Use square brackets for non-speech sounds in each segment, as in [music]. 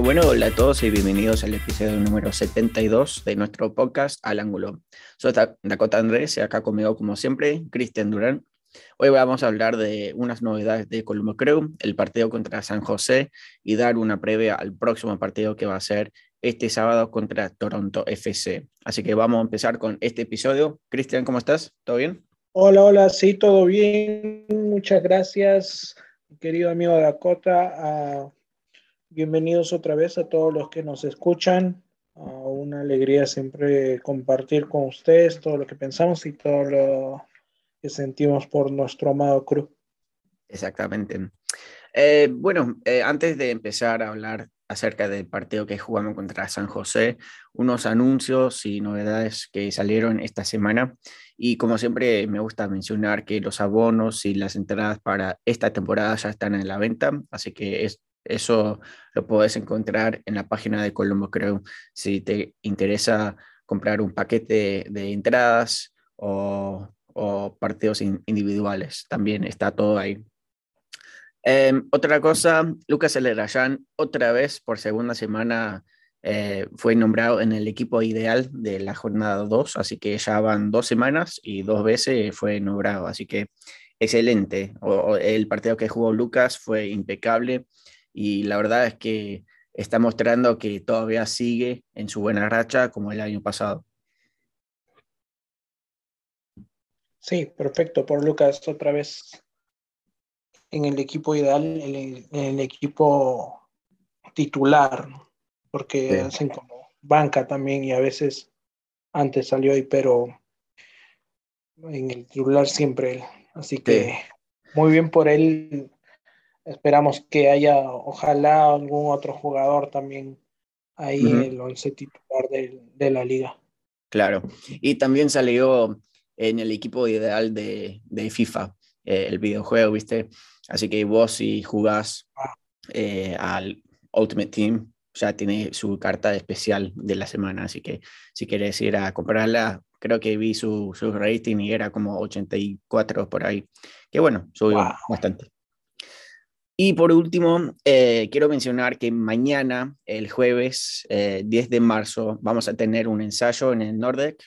Bueno, bueno, hola a todos y bienvenidos al episodio número 72 de nuestro podcast Al Ángulo. Soy Dakota Andrés y acá conmigo, como siempre, Cristian Durán. Hoy vamos a hablar de unas novedades de Colombo Crew, el partido contra San José y dar una previa al próximo partido que va a ser este sábado contra Toronto FC. Así que vamos a empezar con este episodio. Cristian, ¿cómo estás? ¿Todo bien? Hola, hola, sí, todo bien. Muchas gracias, querido amigo Dakota. Uh, bienvenidos otra vez a todos los que nos escuchan. Uh, una alegría siempre compartir con ustedes todo lo que pensamos y todo lo que sentimos por nuestro amado Cruz. Exactamente. Eh, bueno, eh, antes de empezar a hablar acerca del partido que jugamos contra San José, unos anuncios y novedades que salieron esta semana. Y como siempre me gusta mencionar que los abonos y las entradas para esta temporada ya están en la venta, así que es, eso lo puedes encontrar en la página de Colombo Creo si te interesa comprar un paquete de entradas o o partidos individuales. También está todo ahí. Em, otra cosa, Lucas Elerayán, otra vez por segunda semana eh, fue nombrado en el equipo ideal de la jornada 2, así que ya van dos semanas y dos veces fue nombrado, así que excelente. el partido que jugó Lucas fue impecable y la verdad es que está mostrando que todavía sigue en su buena racha como el año pasado. Sí, perfecto. Por Lucas otra vez en el equipo ideal, en el, equipo titular, porque hacen como banca también y a veces antes salió ahí, pero en el titular siempre él. Así que muy bien por él. Esperamos que haya, ojalá, algún otro jugador también ahí en el once titular de, de la liga. Claro, y también salió en el equipo ideal de, de FIFA, eh, el videojuego, ¿viste? Así que vos si jugás eh, al Ultimate Team, ya tiene su carta especial de la semana, así que si quieres ir a comprarla, creo que vi su, su rating y era como 84 por ahí, que bueno, subió bastante. Y por último, eh, quiero mencionar que mañana, el jueves 10 de marzo, vamos a tener un ensayo en el Nordic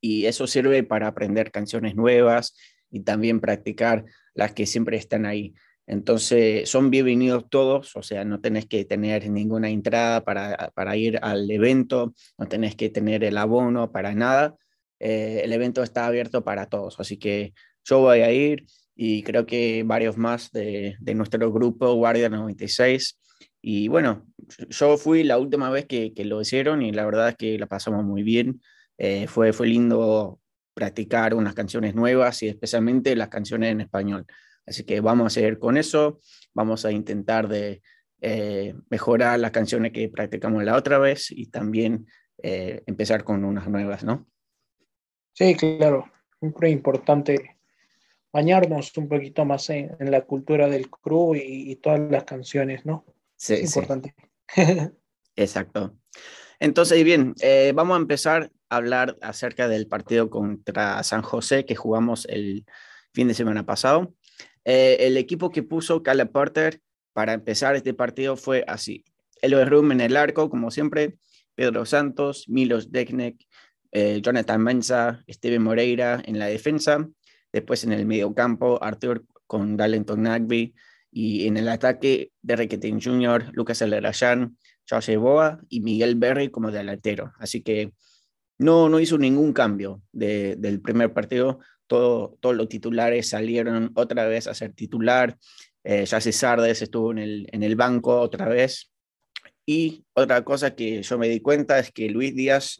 y eso sirve para aprender canciones nuevas y también practicar las que siempre están ahí. Entonces, son bienvenidos todos, o sea, no tenés que tener ninguna entrada para, para ir al evento, no tenés que tener el abono para nada. Eh, el evento está abierto para todos, así que yo voy a ir y creo que varios más de, de nuestro grupo Guardia 96. Y bueno, yo fui la última vez que, que lo hicieron y la verdad es que la pasamos muy bien. Eh, fue, fue lindo practicar unas canciones nuevas y especialmente las canciones en español. Así que vamos a seguir con eso, vamos a intentar de eh, mejorar las canciones que practicamos la otra vez y también eh, empezar con unas nuevas, ¿no? Sí, claro, muy importante bañarnos un poquito más en, la cultura del crew y, todas las canciones, ¿no? Sí, es importante. [laughs] Exacto. Entonces, bien, vamos a empezar hablar acerca del partido contra San José que jugamos el fin de semana pasado. Eh, el equipo que puso Cala Porter para empezar este partido fue así. Eloy Rum en el arco, como siempre, Pedro Santos, Milos Deknek, eh, Jonathan Mensa, Steven Moreira en la defensa, después en el medio campo, Arthur con Galenton Nagby, y en el ataque, Derek Jr., Lucas Alerayan, Josh Boa y Miguel Berry como delantero. Así que no, no hizo ningún cambio del primer partido. Todo, todos los titulares salieron otra vez a ser titular. Eh, Sardes estuvo en el, en el banco otra vez. Y otra cosa que yo me di cuenta es que Luis Díaz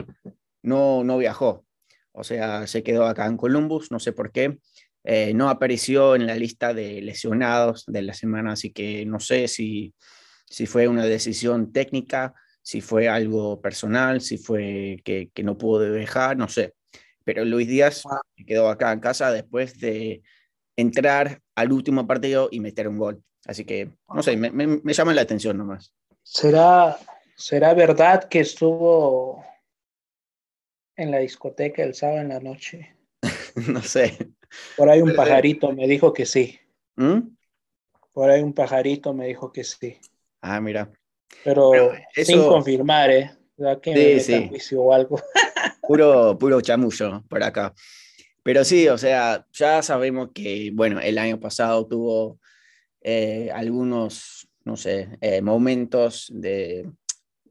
no, no viajó. O sea, se quedó acá en Columbus, no sé por qué. Eh, no apareció en la lista de lesionados de la semana, así que no sé si, si fue una decisión técnica si fue algo personal, si fue que, que no pudo dejar, no sé. Pero Luis Díaz quedó acá en casa después de entrar al último partido y meter un gol. Así que, no sé, me, me, llama la atención nomás. ¿Será, ¿Será verdad que estuvo en la discoteca el sábado en la noche? [laughs] no sé. Por ahí un pajarito me dijo que sí. ¿Mm? Por ahí un pajarito me dijo que sí. Ah, mira. Pero, sin confirmar, ¿eh? Que sí, sí. o algo. [laughs] puro, puro chamullo por acá. Pero sí, o sea, ya sabemos que, bueno, el año pasado tuvo eh, algunos, no sé, eh, momentos de,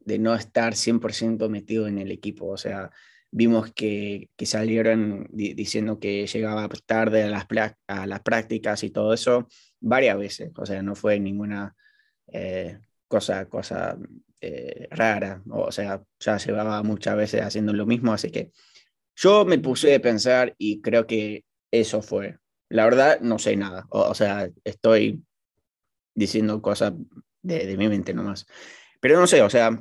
de, no estar 100% metido en el equipo. O sea, vimos que, que salieron diciendo que llegaba tarde a las, a las prácticas y todo eso varias veces. O sea, no fue ninguna eh, cosa, cosa rara. O sea, ya llevaba muchas veces haciendo lo mismo, así que yo me puse a pensar y creo que eso fue. La verdad, no sé nada. O, sea, estoy diciendo cosas de, mi mente nomás. Pero no sé, o sea,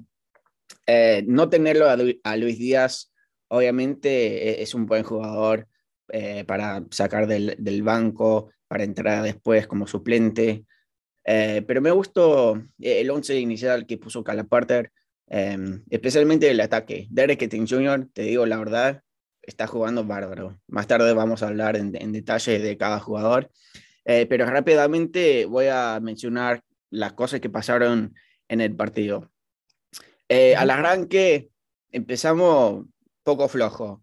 eh, no tenerlo a, Luis Díaz, obviamente e, es un buen jugador eh, para sacar del, banco, para entrar después como suplente. Eh, pero me gustó el once inicial que puso Calaparter, especialmente el ataque. Derek Etting Jr., te digo la verdad, está jugando bárbaro. Más tarde vamos a hablar en, detalle de cada jugador, eh, pero rápidamente voy a mencionar las cosas que pasaron en el partido. Eh, al arranque empezamos poco flojo.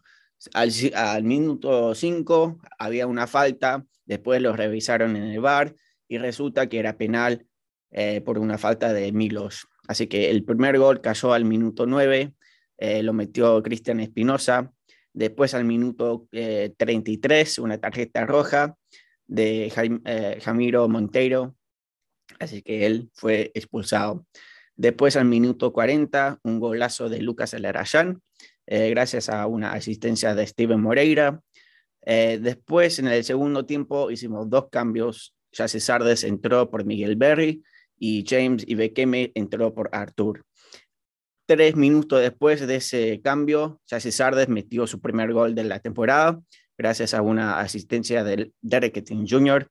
Al, minuto 5 había una falta, después lo revisaron en el bar y resulta que era penal eh, por una falta de Milos. Así que el primer gol cayó al minuto 9, lo metió Cristian Espinosa. Después al minuto 33, eh, una tarjeta roja de eh, Jamiro Monteiro, así que él fue expulsado. Después al minuto 40, un golazo de Lucas Alarayán, eh, gracias a una asistencia de Steven Moreira. después, en el segundo tiempo, hicimos dos cambios. Jesse Sardes entró por Miguel Berry y James Ibekeme entró por Artur. Tres minutos después de ese cambio, Jesse Sardes metió su primer gol de la temporada, gracias a una asistencia del Derek Jr.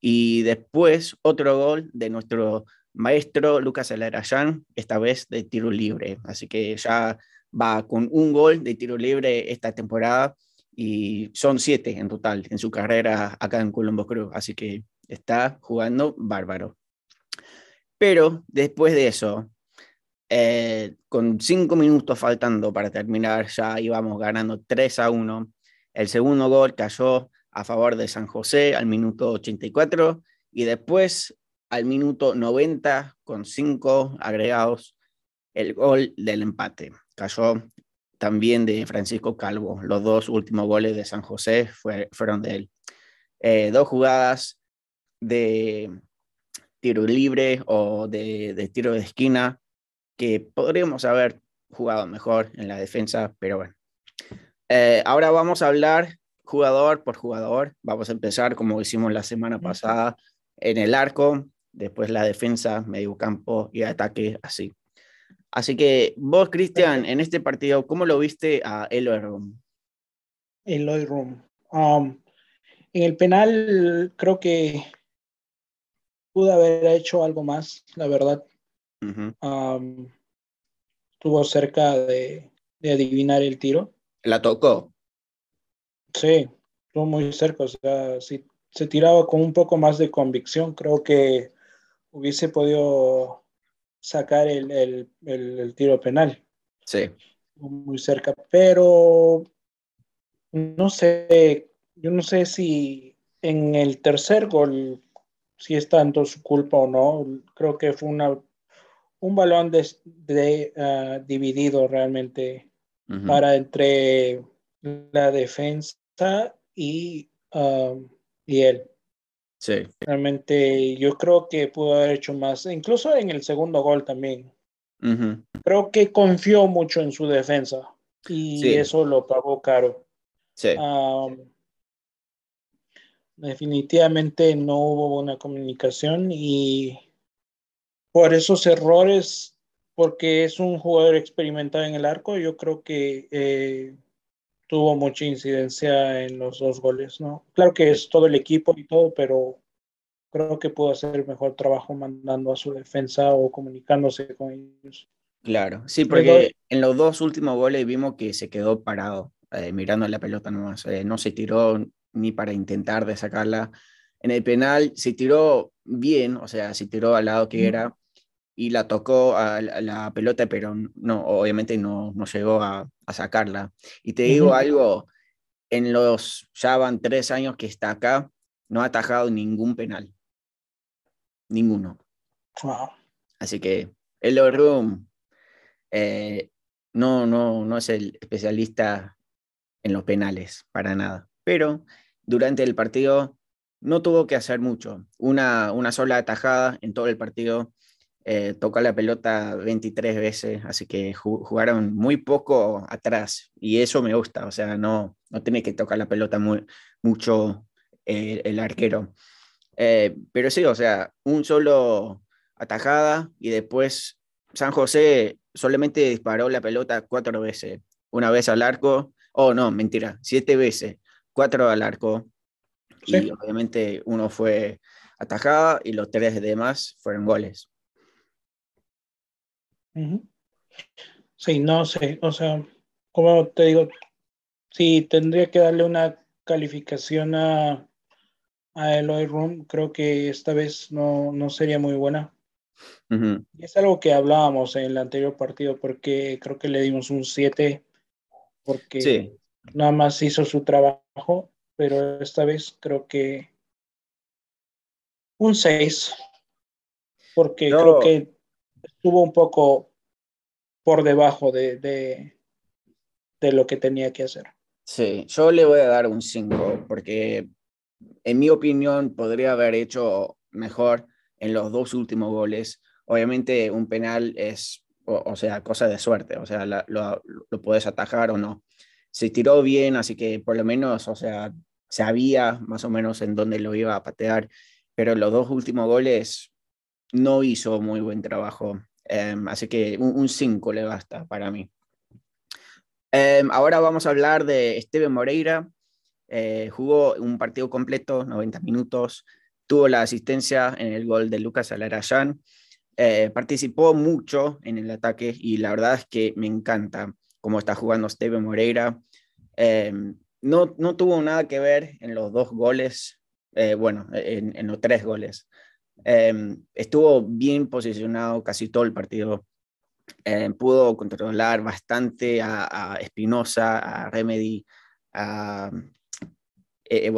Y después otro gol de nuestro maestro Lucas Alarayán, esta vez de tiro libre. Así que ya va con un gol de tiro libre esta temporada y son siete en total en su carrera acá en Colombo Cruz. Así que está jugando bárbaro. Pero después de eso, eh, con cinco minutos faltando para terminar, ya íbamos ganando 3 a 1. El segundo gol cayó a favor de San José al minuto 84 y después al minuto 90 con cinco agregados el gol del empate. Cayó también de Francisco Calvo. Los dos últimos goles de San José fueron de él. Eh, dos jugadas de tiro libre o de, de tiro de esquina que podríamos haber jugado mejor en la defensa, pero bueno. Eh, ahora vamos a hablar jugador por jugador. Vamos a empezar como hicimos la semana pasada en el arco, después la defensa, medio campo y ataque así. Así que vos, Cristian, en este partido, ¿cómo lo viste a Eloy Room? Eloy Room. Um, en el penal creo que pudo haber hecho algo más, la verdad estuvo cerca de, adivinar el tiro. ¿La tocó? Sí, estuvo muy cerca. O sea, si se tiraba con un poco más de convicción, creo que hubiese podido sacar el, tiro penal. Sí. Muy cerca. Pero no sé, yo no sé si en el tercer gol, si es tanto su culpa o no. Creo que fue una un balón de, ah, dividido realmente para entre la defensa y, um, y él. Sí. Realmente yo creo que pudo haber hecho más, incluso en el segundo gol también. Creo que confió mucho en su defensa y eso lo pagó caro. Sí. Um, definitivamente no hubo una comunicación y por esos errores, porque es un jugador experimentado en el arco, yo creo que eh, tuvo mucha incidencia en los dos goles, ¿no? Claro que es todo el equipo y todo, pero creo que pudo hacer el mejor trabajo mandando a su defensa o comunicándose con ellos. Claro, sí, porque en los dos últimos goles vimos que se quedó parado, eh, mirando la pelota nomás, eh, no se tiró ni para intentar de sacarla. En el penal se tiró bien, o sea, se tiró al lado que era, y la tocó a la, pelota, pero no, obviamente no, no llegó a, a, sacarla. Y te digo algo, en los, ya van tres años que está acá, no ha atajado ningún penal. Ninguno. Así que el Room eh, no, no, no es el especialista en los penales, para nada. Pero durante el partido no tuvo que hacer mucho. Una, una sola atajada en todo el partido eh, tocó la pelota 23 veces, así que jugaron muy poco atrás y eso me gusta, o sea, no, no tiene que tocar la pelota muy, mucho eh, el arquero. Eh, pero sí, o sea, un solo atajada y después San José solamente disparó la pelota cuatro veces, una vez al arco, oh no, mentira, siete veces, cuatro al arco y obviamente uno fue atajada y los tres demás fueron goles. Sí, no sé, o sea, como te digo, sí, tendría que darle una calificación a, a Eloy Room, creo que esta vez no, no sería muy buena. Es algo que hablábamos en el anterior partido, porque creo que le dimos un 7, porque nada más hizo su trabajo, pero esta vez creo que un 6, porque creo que estuvo un poco por debajo de, de, lo que tenía que hacer. Sí, yo le voy a dar un 5 porque en mi opinión podría haber hecho mejor en los dos últimos goles. Obviamente un penal es, o, sea, cosa de suerte, o sea, lo, lo, puedes atajar o no. Se tiró bien, así que por lo menos, o sea, sabía más o menos en dónde lo iba a patear, pero los dos últimos goles no hizo muy buen trabajo. Em, así que un 5 le basta para mí. Em, ahora vamos a hablar de Esteban Moreira. Eh, jugó un partido completo, 90 minutos. Tuvo la asistencia en el gol de Lucas Alarayán. Eh, participó mucho en el ataque y la verdad es que me encanta cómo está jugando Esteban Moreira. Em, no, no tuvo nada que ver en los dos goles, eh, bueno, en, en, los tres goles. Em, estuvo bien posicionado casi todo el partido. Em, pudo controlar bastante a, Espinosa, a, Remedy, a, eh,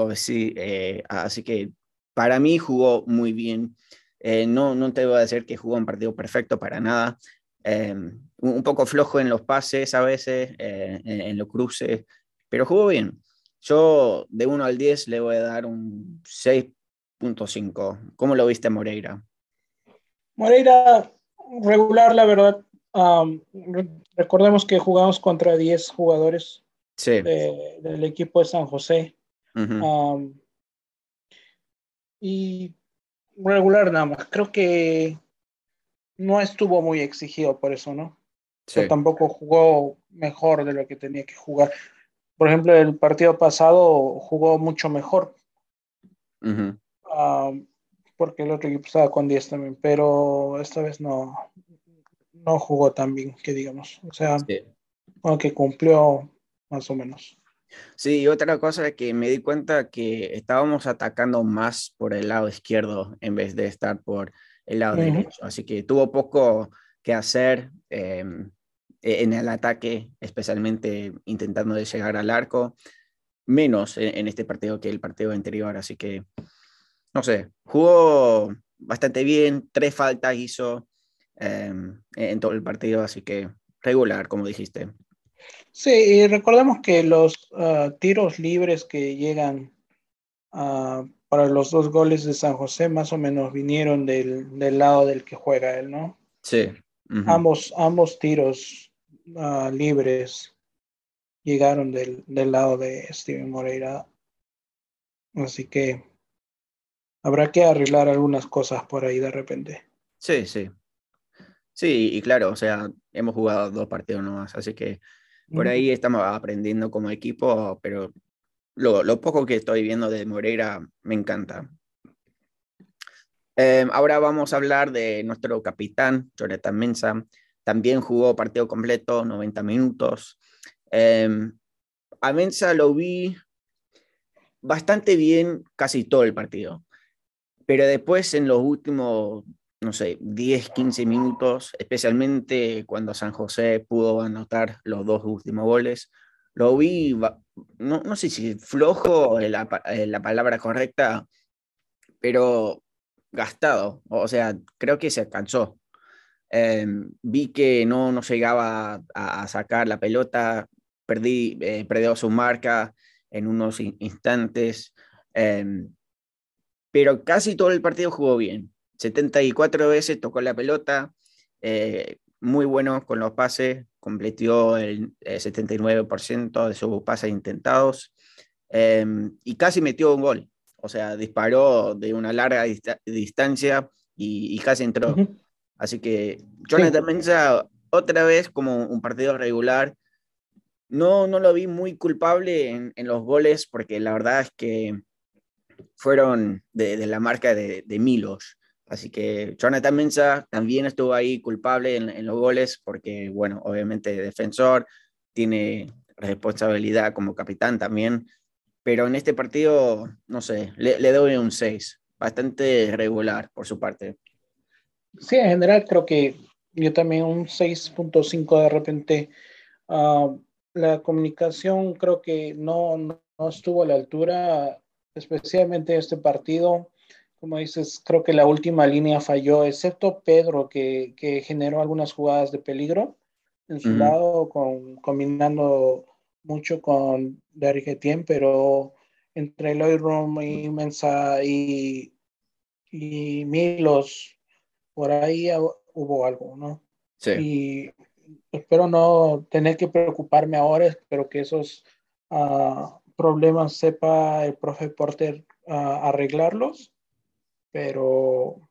eh, así que para mí jugó muy bien. Eh, no, no te voy a decir que jugó un partido perfecto para nada. Em, un poco flojo en los pases a veces, en, en, los cruces, pero jugó bien. Yo de 1 al 10 le voy a dar un 6 5. ¿Cómo lo viste Moreira? Moreira, regular, la verdad. recordemos que jugamos contra 10 jugadores del equipo de San José. y regular nada más. Creo que no estuvo muy exigido por eso, ¿no? tampoco jugó mejor de lo que tenía que jugar. Por ejemplo, el partido pasado jugó mucho mejor porque el otro equipo estaba con 10 también, pero esta vez no, no jugó tan bien, que digamos. O sea, aunque cumplió más o menos. Sí, otra cosa es que me di cuenta que estábamos atacando más por el lado izquierdo en vez de estar por el lado derecho. Así que tuvo poco que hacer em, e-, en el ataque, especialmente intentando de llegar al arco, menos en, en, este partido que el partido anterior. Así que no sé, jugó bastante bien, tres faltas hizo em, en todo el partido, así que regular, como dijiste. Sí, y recordemos que los ah, tiros libres que llegan ah, para los dos goles de San José más o menos vinieron del, lado del que juega él, ¿no? Sí. ambos, ambos tiros ah, libres llegaron del, del lado de Steven Moreira. Así que habrá que arreglar algunas cosas por ahí de repente. Sí, sí. Sí, y claro, o sea, hemos jugado dos partidos nomás, así que por ahí estamos aprendiendo como equipo, pero lo, poco que estoy viendo de Moreira me encanta. Em, ahora vamos a hablar de nuestro capitán, Jonathan Mensa. También jugó partido completo, 90 minutos. Em, a Mensa lo vi bastante bien casi todo el partido pero después en los últimos no sé, 10, 15 minutos, especialmente cuando San José pudo anotar los dos últimos goles. Lo vi, no, no sé si flojo es la, la palabra correcta, pero gastado. O sea, creo que se cansó. Em, vi que no, no llegaba a, sacar la pelota, perdí, eh, perdió su marca en unos instantes, em, pero casi todo el partido jugó bien. 74 veces tocó la pelota, eh, muy bueno con los pases, completó el 79% de sus pases intentados em, y casi metió un gol. O sea, disparó de una larga distancia y, casi entró. Así que Jonathan Mensa, otra vez como un partido regular, no, no lo vi muy culpable en, en los goles porque la verdad es que fueron de, la marca de, Milos. Así que Jonathan Mensa también estuvo ahí culpable en, los goles porque, bueno, obviamente defensor, tiene responsabilidad como capitán también, pero en este partido, no sé, le, doy un 6, bastante regular por su parte. Sí, en general creo que yo también un 6.5 de repente. Uh, la comunicación creo que no, no, estuvo a la altura, especialmente este partido. Como dices, creo que la última línea falló, excepto Pedro, que, que generó algunas jugadas de peligro en su uh -huh. lado, con, combinando mucho con Derrick Etienne, pero entre Lloyd Room y Mensa y, y Milos, por ahí hubo algo, ¿no? Sí. Y espero no tener que preocuparme ahora, espero que esos uh, problemas sepa el profe Porter uh, arreglarlos, pero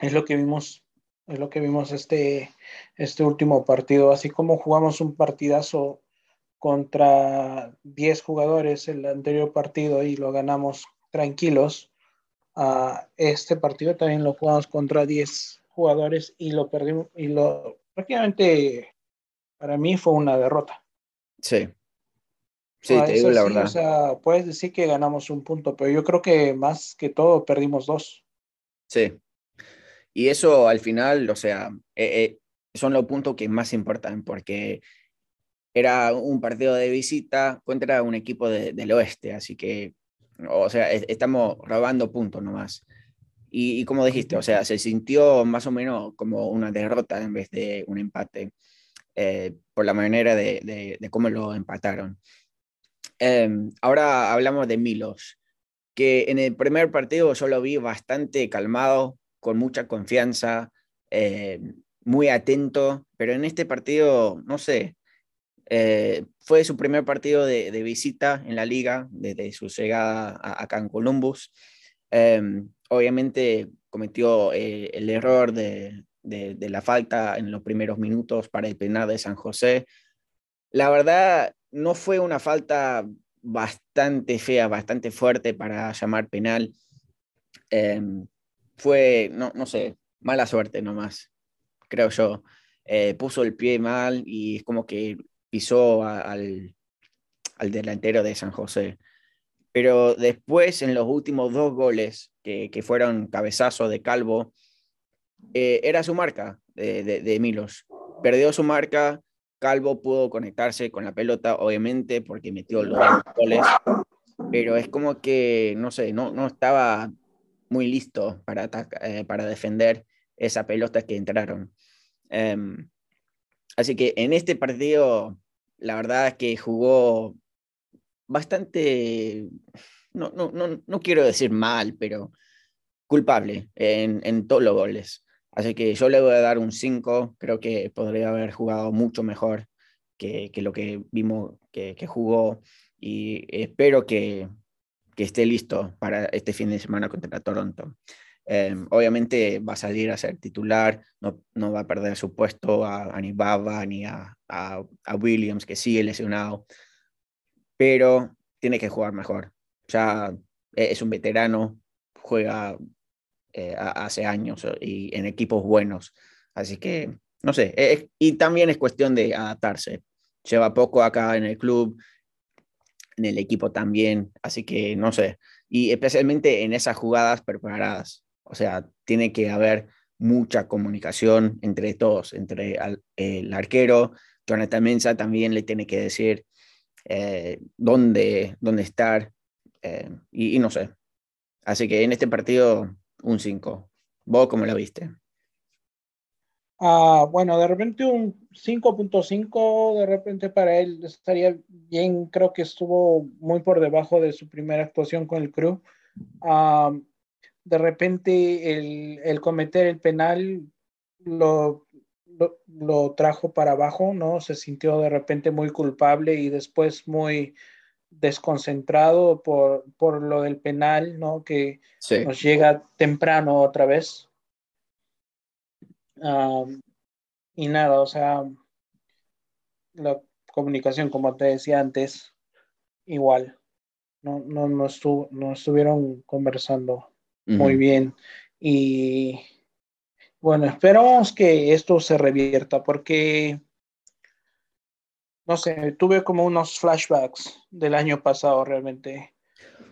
es lo que vimos, es lo que vimos este, este último partido, así como jugamos un partidazo contra 10 jugadores el anterior partido y lo ganamos tranquilos, Uh, este partido también lo jugamos contra 10 jugadores y lo perdimos y lo prácticamente para mí fue una derrota. Sí. Sí, te digo la sí, verdad. O sea, puedes decir que ganamos un punto, pero yo creo que más que todo perdimos dos. Sí. Y eso al final, o sea, eh, eh, son los puntos que más importan porque era un partido de visita contra un equipo de, del oeste, así que o sea, estamos robando puntos nomás. Y, y, como dijiste, o sea, se sintió más o menos como una derrota en vez de un empate, eh, por la manera de, de, de, cómo lo empataron. Eh, ahora hablamos de Milos, que en el primer partido yo lo vi bastante calmado, con mucha confianza, eh, muy atento, pero en este partido, no sé, eh, fue su primer partido de, visita en la liga desde su llegada a, acá en Columbus. Eh, obviamente cometió eh, el error de, la falta en los primeros minutos para el penal de San José. La verdad, no fue una falta bastante fea, bastante fuerte para llamar penal. Eh, fue, no, no sé, mala suerte nomás, creo yo. Eh, puso el pie mal y es como que pisó al, al, delantero de San José. Pero después, en los últimos dos goles, que, que fueron cabezazo de Calvo, eh, era su marca de, de, Milos. Perdió su marca, Calvo pudo conectarse con la pelota, obviamente, porque metió los goles, pero es como que, no sé, no, no estaba muy listo para, eh, para defender esa pelota que entraron. Um, así que en este partido la verdad es que jugó bastante, no, no, no, no quiero decir mal, pero culpable en, en, todos los goles. Así que yo le voy a dar un 5, creo que podría haber jugado mucho mejor que, que lo que vimos que, que, jugó y espero que, que esté listo para este fin de semana contra Toronto. Eh, obviamente va a salir a ser titular, no, no va a perder su puesto a, a ni Baba ni a, a, a, Williams, que sigue lesionado, pero tiene que jugar mejor. Ya es un veterano, juega eh, hace años y en equipos buenos, así que no sé, es, y también es cuestión de adaptarse. Lleva poco acá en el club, en el equipo también, así que no sé, y especialmente en esas jugadas preparadas O sea, tiene que haber mucha comunicación entre todos, entre el arquero, Jonathan Mensa también le tiene que decir eh, dónde, dónde estar eh, y, no sé. Así que en este partido, un 5. ¿Vos cómo lo viste? Ah, bueno, de repente un 5.5, de repente para él estaría bien, creo que estuvo muy por debajo de su primera actuación con el crew. Ah, de repente el, el, cometer el penal lo, lo, trajo para abajo, ¿no? Se sintió de repente muy culpable y después muy desconcentrado por, por lo del penal, ¿no? Que nos llega temprano otra vez. y nada, o sea, la comunicación, como te decía antes, igual. No, no, no, estuvo, no estuvieron conversando muy bien. Y bueno, esperamos que esto se revierta porque, no sé, tuve como unos flashbacks del año pasado realmente.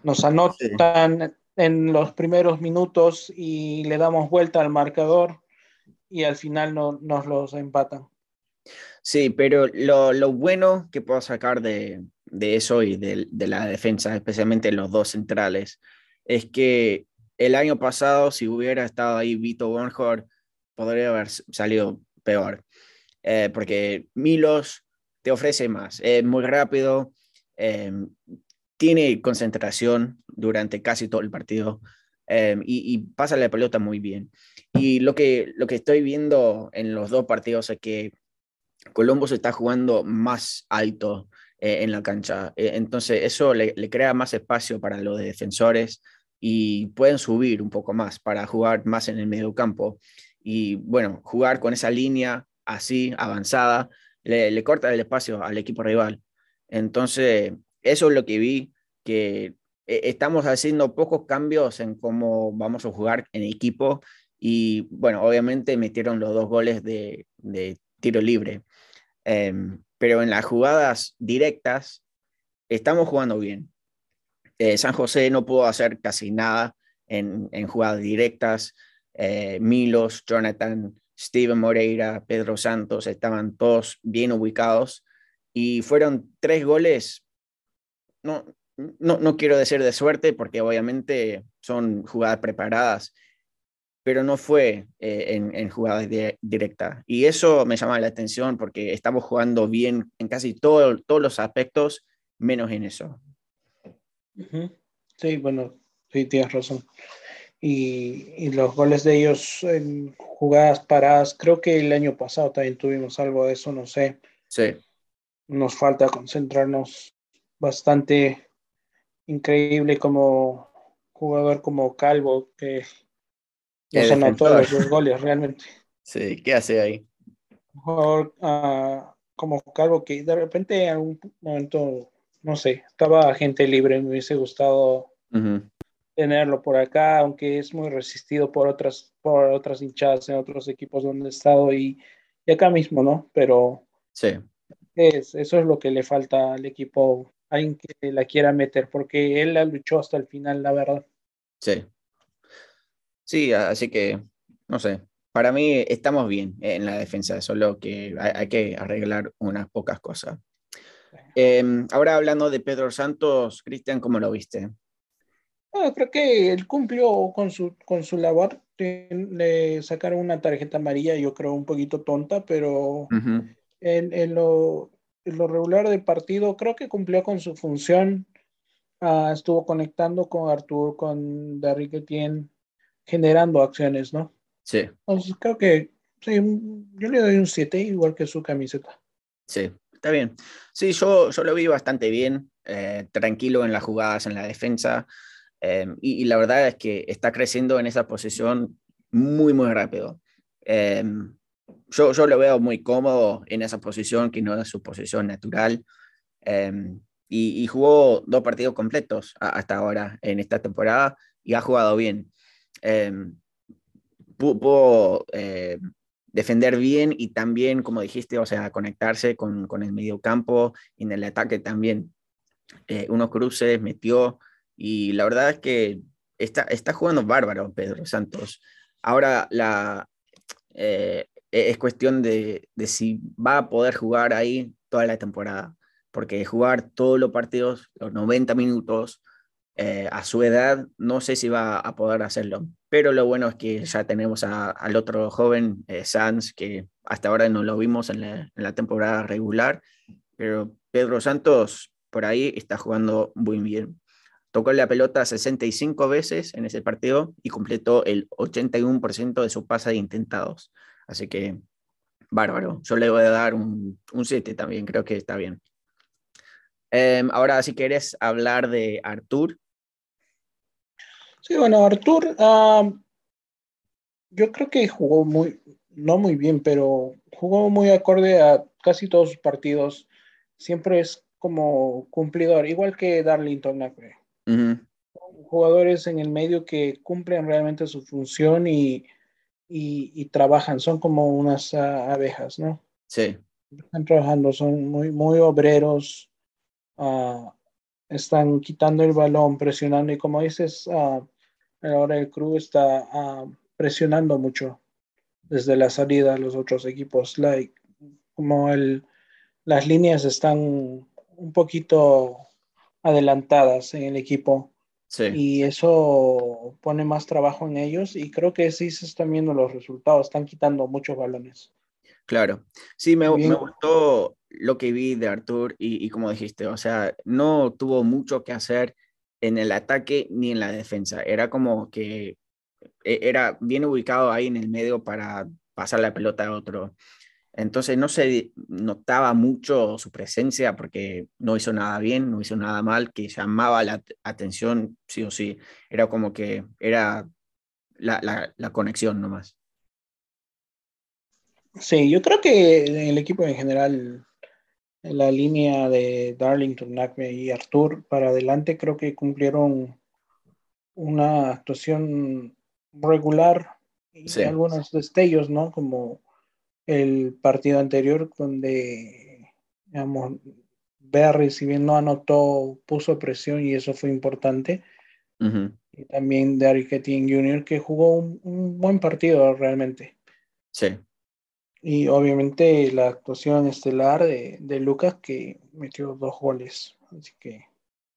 Nos anotan en los primeros minutos y le damos vuelta al marcador y al final no, nos los empatan. Sí, pero lo, lo bueno que puedo sacar de, de eso y de, de, la defensa, especialmente los dos centrales, es que el año pasado, si hubiera estado ahí Vito Bernhardt, podría haber salido peor, eh, porque Milos te ofrece más, es muy rápido, em, tiene concentración durante casi todo el partido em, y, pasa la pelota muy bien. Y lo que, lo que estoy viendo en los dos partidos es que Colombo se está jugando más alto eh, en la cancha. Eh, entonces eso le, le, crea más espacio para los defensores y pueden subir un poco más para jugar más en el medio campo y bueno, jugar con esa línea así, avanzada, le, corta el espacio al equipo rival. Entonces, eso es lo que vi, que eh, estamos haciendo pocos cambios en cómo vamos a jugar en equipo y bueno, obviamente metieron los dos goles de, tiro libre, em, pero en las jugadas directas estamos jugando bien. Eh, San José no pudo hacer casi nada en, jugadas directas. Eh, Milos, Jonathan, Steven Moreira, Pedro Santos, estaban todos bien ubicados y fueron tres goles, no, no, no quiero decir de suerte porque obviamente son jugadas preparadas, pero no fue eh, en, en, jugadas directas. Y eso me llama la atención porque estamos jugando bien en casi todo, todos los aspectos, menos en eso. Sí, bueno, sí, tienes razón y, los goles de ellos en jugadas paradas, creo que el año pasado también tuvimos algo de eso, no sé. Sí. Nos falta concentrarnos bastante increíble como jugador como Calvo, que nos anotó los goles realmente. [laughs] Sí, ¿qué hace ahí? jugador uh, como Calvo que de repente en algún momento, no sé, estaba gente libre, me hubiese gustado tenerlo por acá, aunque es muy resistido por otras, por otras hinchadas en otros equipos donde he estado y, acá mismo, ¿no? Pero sí. es, eso es lo que le falta al equipo, alguien que la quiera meter, porque él la luchó hasta el final, la verdad. Sí. Sí, así que, no sé, para mí estamos bien en la defensa, solo que hay, que arreglar unas pocas cosas. Em, ahora hablando de Pedro Santos, Cristian, ¿cómo lo viste? Creo que él cumplió con su, con su labor. Le sacaron una tarjeta amarilla, yo creo un poquito tonta, pero en, lo, lo, regular del partido creo que cumplió con su función. Ah, estuvo conectando con Artur, con Derrick Etienne, generando acciones, ¿no? Sí. Entonces creo que sí, yo le doy un 7, igual que su camiseta. Sí, está bien. Sí, yo, yo lo vi bastante bien, eh, tranquilo en las jugadas, en la defensa. Em, y, la verdad es que está creciendo en esa posición muy, muy rápido. Em, yo, yo lo veo muy cómodo en esa posición, que no es su posición natural. Em, y, jugó dos partidos completos hasta ahora en esta temporada y ha jugado bien. pudo defender bien y también, como dijiste, o sea, conectarse con, con el medio campo y en el ataque también. Eh, unos cruces, metió, y la verdad es que está, está jugando bárbaro Pedro Santos. Ahora la, eh, es cuestión de, de, si va a poder jugar ahí toda la temporada, porque jugar todos los partidos, los 90 minutos, eh, a su edad, no sé si va a poder hacerlo. Pero lo bueno es que ya tenemos al otro joven, eh, Sanz, que hasta ahora no lo vimos en la temporada regular, pero Pedro Santos por ahí está jugando muy bien. Tocó la pelota 65 veces en ese partido y completó el 81% de su pase de intentados. Así que, bárbaro. Yo le voy a dar un, 7 también, creo que está bien. Em, ahora, si quieres hablar de Artur. Sí, bueno, Artur, yo creo que jugó muy, no muy bien, pero jugó muy acorde a casi todos sus partidos. Siempre es como cumplidor, igual que Darlington Jugadores en el medio que cumplen realmente su función y y, trabajan, son como unas abejas, ¿no? Sí. Están trabajando, son muy, muy obreros, ah, están quitando el balón, presionando y como dices, uh, ahora el crew está ah, presionando mucho desde la salida a los otros equipos, like, como el, las líneas están un poquito adelantadas en el equipo. Y eso pone más trabajo en ellos y creo que sí se están viendo los resultados, están quitando muchos balones. Claro, sí, me, me gustó lo que vi de Artur y, y, como dijiste, o sea, no tuvo mucho que hacer en el ataque ni en la defensa, era como que e, era bien ubicado ahí en el medio para pasar la pelota a otro, entonces no se notaba mucho su presencia porque no hizo nada bien, no hizo nada mal, que llamaba la atención sí o sí. Era como que era la, la, conexión nomás. Sí, yo creo que el equipo en general, en la línea de Darlington, Nacme y Artur para adelante, creo que cumplieron una actuación regular y algunos destellos, ¿no? Como el partido anterior donde, digamos, Berry, si bien no anotó, puso presión y eso fue importante. Y también Derrick Etienne Jr., que jugó un, buen partido realmente. Sí. Y obviamente la actuación estelar de, de Lucas, que metió dos goles. Así que.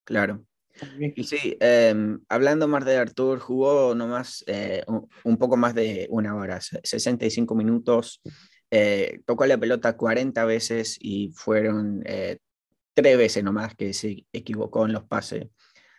Claro. Y sí, em, hablando más de Artur, jugó nomás eh, un, un, poco más de una hora, 65 minutos. Eh, tocó la pelota 40 veces y fueron eh, tres veces nomás que se equivocó en los pases.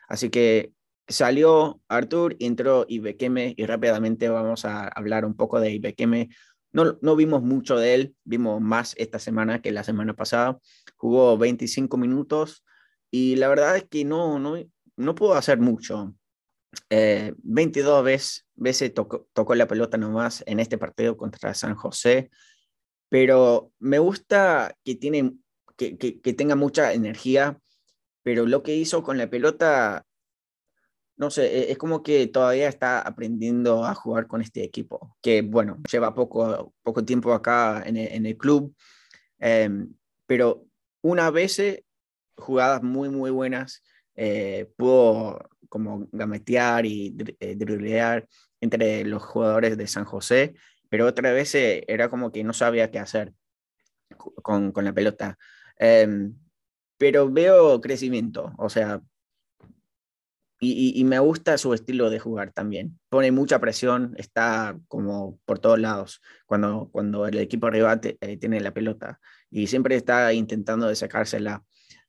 Así que salió Artur, entró Ibekeme y rápidamente vamos a hablar un poco de Ibekeme. No, no vimos mucho de él, vimos más esta semana que la semana pasada. Jugó 25 minutos y la verdad es que no, no, no pudo hacer mucho. 22 eh, veces, veces tocó, tocó, la pelota nomás en este partido contra San José pero me gusta que, tiene, que, que, tenga mucha energía, pero lo que hizo con la pelota, no sé, e, es como que todavía está aprendiendo a jugar con este equipo, que bueno, lleva poco, poco tiempo acá en el, club, em, pero una vez jugadas muy, muy buenas, eh, pudo como gametear y eh, entre los jugadores de San José pero otra vez eh, era como que no sabía qué hacer con, con la pelota. Em, pero veo crecimiento, o sea, y, y, me gusta su estilo de jugar también. Pone mucha presión, está como por todos lados cuando, cuando el equipo arriba eh, tiene la pelota y siempre está intentando de sacársela.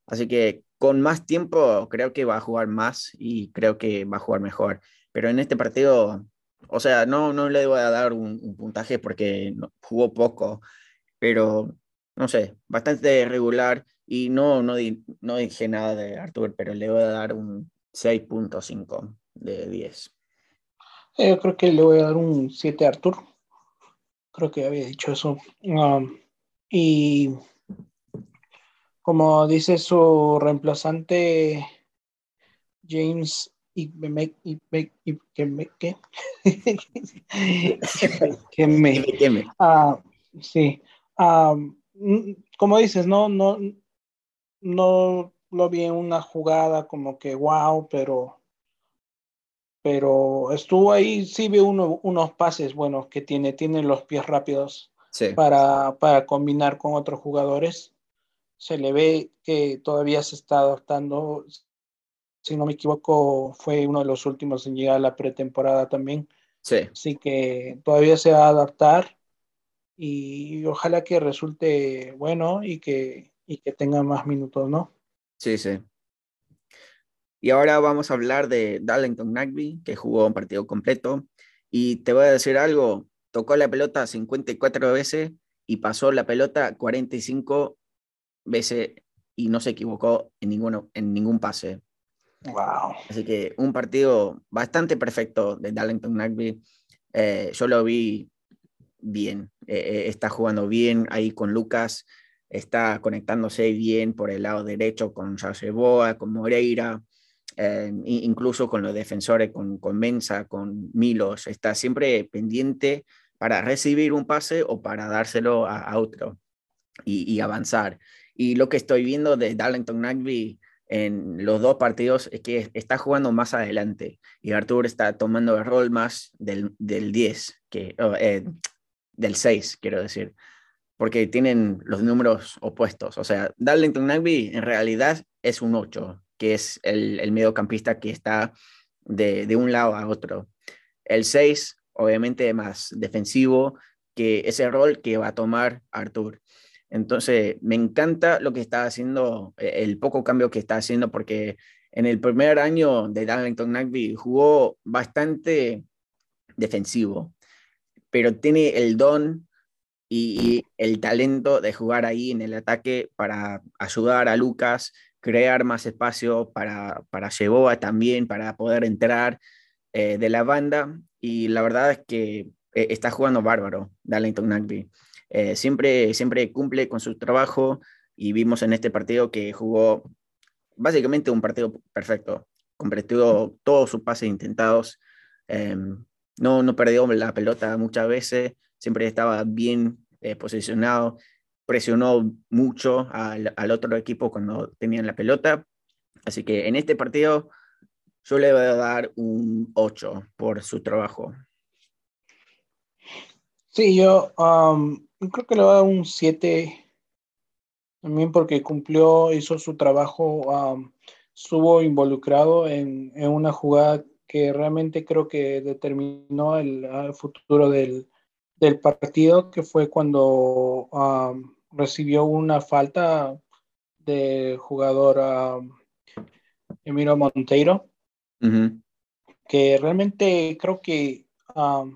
Así que con más tiempo creo que va a jugar más y creo que va a jugar mejor. Pero en este partido o sea, no, no le voy a dar un, puntaje porque jugó poco, pero no sé, bastante regular y no, no, no dije nada de Artur, pero le voy a dar un 6.5 de 10. Eh, yo creo que le voy a dar un 7 a Artur. Creo que había dicho eso. Um, y como dice su reemplazante, James y me, y me, y que me, ¿qué? [laughs] que me, ah, sí, ah, como dices, no, no, no lo vi en una jugada como que wow, pero, pero estuvo ahí, sí ve uno, unos pases buenos que tiene, tiene los pies rápidos para, para combinar con otros jugadores. Se le ve que todavía se está adaptando. Si no me equivoco, fue uno de los últimos en llegar a la pretemporada también. Sí. Así que todavía se va a adaptar y ojalá que resulte bueno y que, y que tenga más minutos, ¿no? Sí, sí. Y ahora vamos a hablar de Darlington Nagby, que jugó un partido completo. Y te voy a decir algo, tocó la pelota 54 veces y pasó la pelota 45 veces y no se equivocó en, ninguno, en ningún pase. Wow. Así que un partido bastante perfecto de Darlington Nagby. Eh, yo lo vi bien, eh, eh, está jugando bien ahí con Lucas, está conectándose bien por el lado derecho con Boa, con Moreira, eh, incluso con los defensores, con, con Mensa, con Milos, está siempre pendiente para recibir un pase o para dárselo a, otro y, avanzar. Y lo que estoy viendo de Darlington Nagby en los dos partidos es que está jugando más adelante y Artur está tomando el rol más del, del 10, que, oh, eh, del 6, quiero decir, porque tienen los números opuestos. O sea, Darlington Nagby en realidad es un 8, que es el, el mediocampista que está de, un lado a otro. El 6, obviamente, más defensivo, que ese rol que va a tomar Artur. Entonces, me encanta lo que está haciendo, eh, el poco cambio que está haciendo, porque en el primer año de Darlington Nagby jugó bastante defensivo, pero tiene el don y, el talento de jugar ahí en el ataque para ayudar a Lucas crear más espacio para, para también, para poder entrar eh, de la banda. Y la verdad es que eh, está jugando bárbaro Darlington Nagby. Eh, siempre, siempre cumple con su trabajo y vimos en este partido que jugó básicamente un partido perfecto. Completó todos sus pases intentados. Em, no, no perdió la pelota muchas veces. Siempre estaba bien posicionado presionó mucho al, otro equipo cuando tenían la pelota. Así que en este partido yo le voy a dar un 8 por su trabajo. Sí, yo um, creo que le voy a dar un 7 también porque cumplió, hizo su trabajo, um, estuvo involucrado en, una jugada que realmente creo que determinó el, futuro del, partido, que fue cuando um, recibió una falta de jugador um, Emiro Monteiro, que realmente creo que um,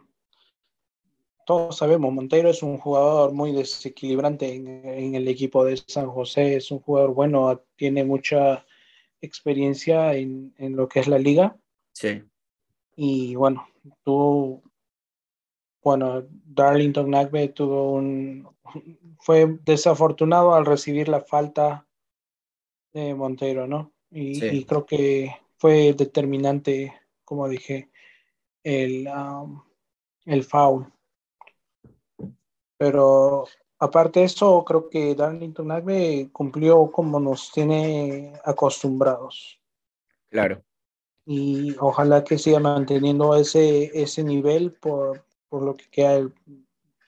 todos sabemos, Monteiro es un jugador muy desequilibrante en, el equipo de San José, es un jugador bueno, tiene mucha experiencia en, en lo que es la liga. Sí. Y bueno, tuvo bueno, Darlington Nagbe tuvo un, fue desafortunado al recibir la falta de Monteiro, ¿no? Y, creo que fue determinante, como dije, el, um, el foul. Pero aparte de eso, creo que Darlington Nagbe cumplió como nos tiene acostumbrados. Claro. Y ojalá que siga manteniendo ese, ese nivel por, por lo que queda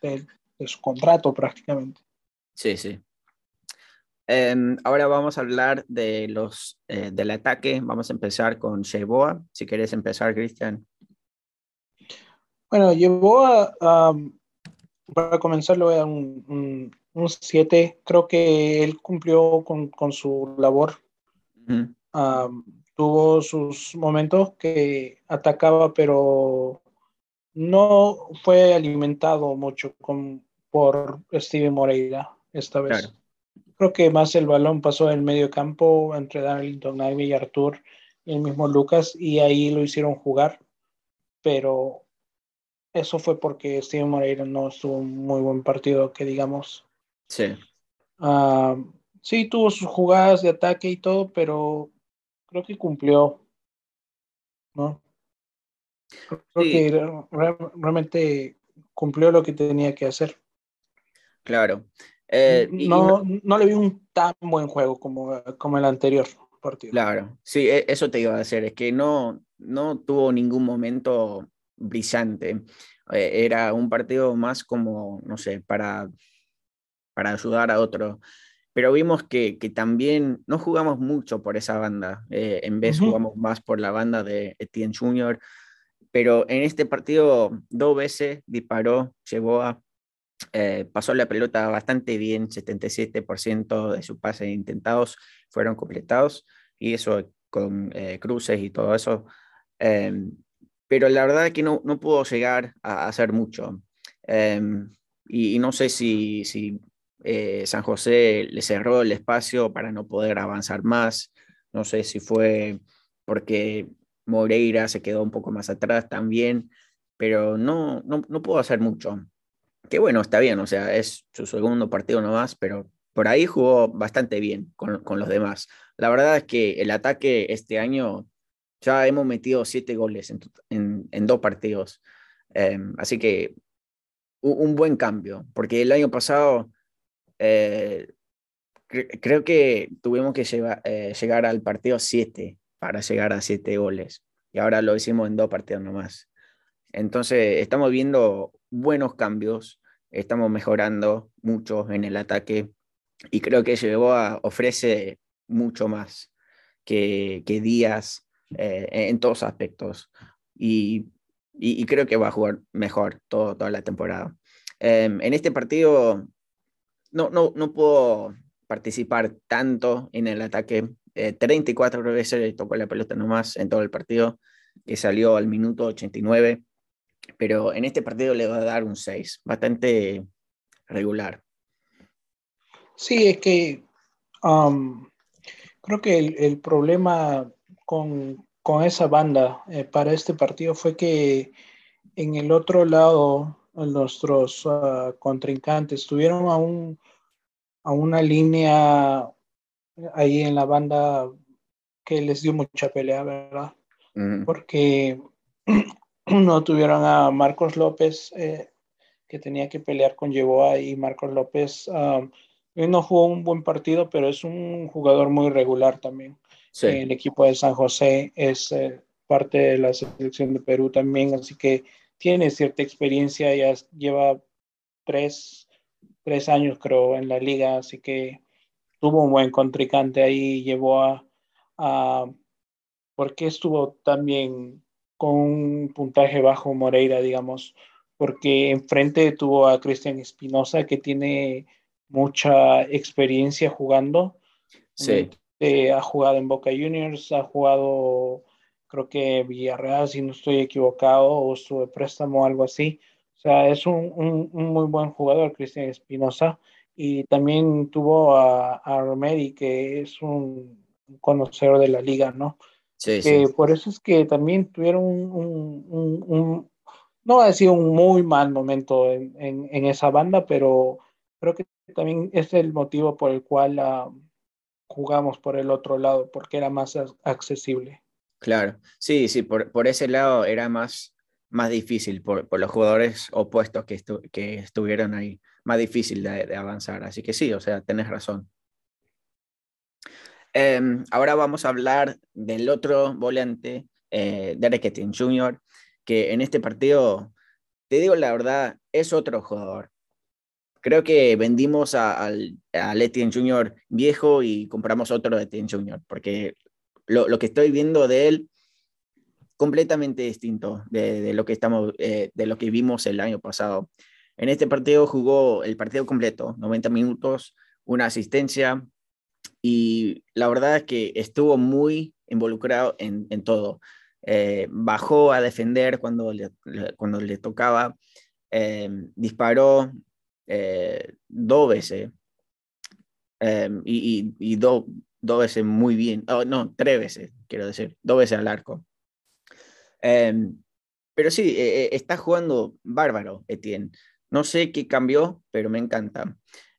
de, su contrato prácticamente. Sí, sí. Em, ahora vamos a hablar de los eh, del ataque. Vamos a empezar con Sheboa. Si quieres empezar, Cristian. Bueno, Sheboa, para comenzar, le voy a dar un 7. Creo que él cumplió con, con su labor. tuvo sus momentos que atacaba, pero no fue alimentado mucho con, por Steven Moreira esta vez. Creo que más el balón pasó en el medio campo entre Darlington Ivy y Artur y el mismo Lucas y ahí lo hicieron jugar, pero eso fue porque Steven Moreira no estuvo un muy buen partido, que digamos. Sí. Ah, sí, tuvo sus jugadas de ataque y todo, pero creo que cumplió, ¿no? Creo que realmente cumplió lo que tenía que hacer. Claro. Eh, no, no, le vi un tan buen juego como, como el anterior partido. Claro, sí, e, eso te iba a decir, es que no, no tuvo ningún momento brillante. Eh, era un partido más como, no sé, para, para ayudar a otro. Pero vimos que, también no jugamos mucho por esa banda. Eh, en vez jugamos más por la banda de Etienne Jr. Pero en este partido dos veces disparó, llegó a, eh, pasó la pelota bastante bien, 77% de sus pases intentados fueron completados y eso con cruces y todo eso em, pero la verdad es que no, no pudo llegar a hacer mucho. Em, y, no sé si, si eh, San José le cerró el espacio para no poder avanzar más. No sé si fue porque Moreira se quedó un poco más atrás también, pero no, no, no pudo hacer mucho. Que bueno, está bien, o sea, es su segundo partido nomás, pero por ahí jugó bastante bien con, con los demás. La verdad es que el ataque este año ya hemos metido siete goles en, en, dos partidos. Em, así que un, buen cambio, porque el año pasado eh, creo que tuvimos que eh, llegar al partido siete para llegar a siete goles. Y ahora lo hicimos en dos partidos nomás. Entonces estamos viendo buenos cambios, estamos mejorando mucho en el ataque y creo que Llevó ofrece mucho más que, que Díaz eh, en todos aspectos. Y, y, creo que va a jugar mejor todo, toda la temporada. Em, en este partido no, no, no puedo participar tanto en el ataque. 34 eh, veces le tocó la pelota nomás en todo el partido, que salió al minuto 89. Pero en este partido le va a dar un 6, bastante regular. Sí, es que um, creo que el, el problema con, con esa banda eh, para este partido fue que en el otro lado nuestros uh, contrincantes tuvieron a, un, a una línea ahí en la banda que les dio mucha pelea, ¿verdad? Porque [clears throat] no tuvieron a Marcos López eh, que tenía que pelear con Yeboa y Marcos López um, no jugó un buen partido, pero es un jugador muy regular también. El equipo de San José es eh, parte de la selección de Perú también, así que tiene cierta experiencia, ya lleva tres, tres años creo en la liga, así que tuvo un buen contrincante ahí, llevó a, a porque estuvo también con un puntaje bajo Moreira, digamos, porque enfrente tuvo a Cristian Espinosa que tiene mucha experiencia jugando. Sí. Eh, ha jugado en Boca Juniors, ha jugado, creo que Villarreal, si no estoy equivocado, o su préstamo o algo así. O sea, es un, un, muy buen jugador, Cristian Espinosa. Y también tuvo a, a Romeri, que es un conocedor de la liga, ¿no? Sí, sí. Por eso es que también tuvieron un, un no ha sido un muy mal momento en, en, en, esa banda, pero creo que también es el motivo por el cual uh, jugamos por el otro lado porque era más accesible. Claro, sí, sí, por, por ese lado era más, más difícil por, por los jugadores opuestos que, que estuvieron ahí, más difícil de, avanzar. Así que sí, o sea, tenés razón. Em, ahora vamos a hablar del otro volante, eh, Derek Jr., que en este partido, te digo la verdad, es otro jugador creo que vendimos a, al, Etienne Jr. viejo y compramos otro de Etienne Jr. porque lo, lo, que estoy viendo de él completamente distinto de, de lo que estamos eh, de lo que vimos el año pasado. En este partido jugó el partido completo, 90 minutos, una asistencia y la verdad es que estuvo muy involucrado en, en todo. Eh, bajó a defender cuando le, cuando le tocaba, eh, disparó, eh, dos veces em, y, y, dos veces muy bien, oh, no, tres veces, quiero decir, dos veces al arco. Em, pero sí, eh, está jugando bárbaro, Etienne. No sé qué cambió, pero me encanta.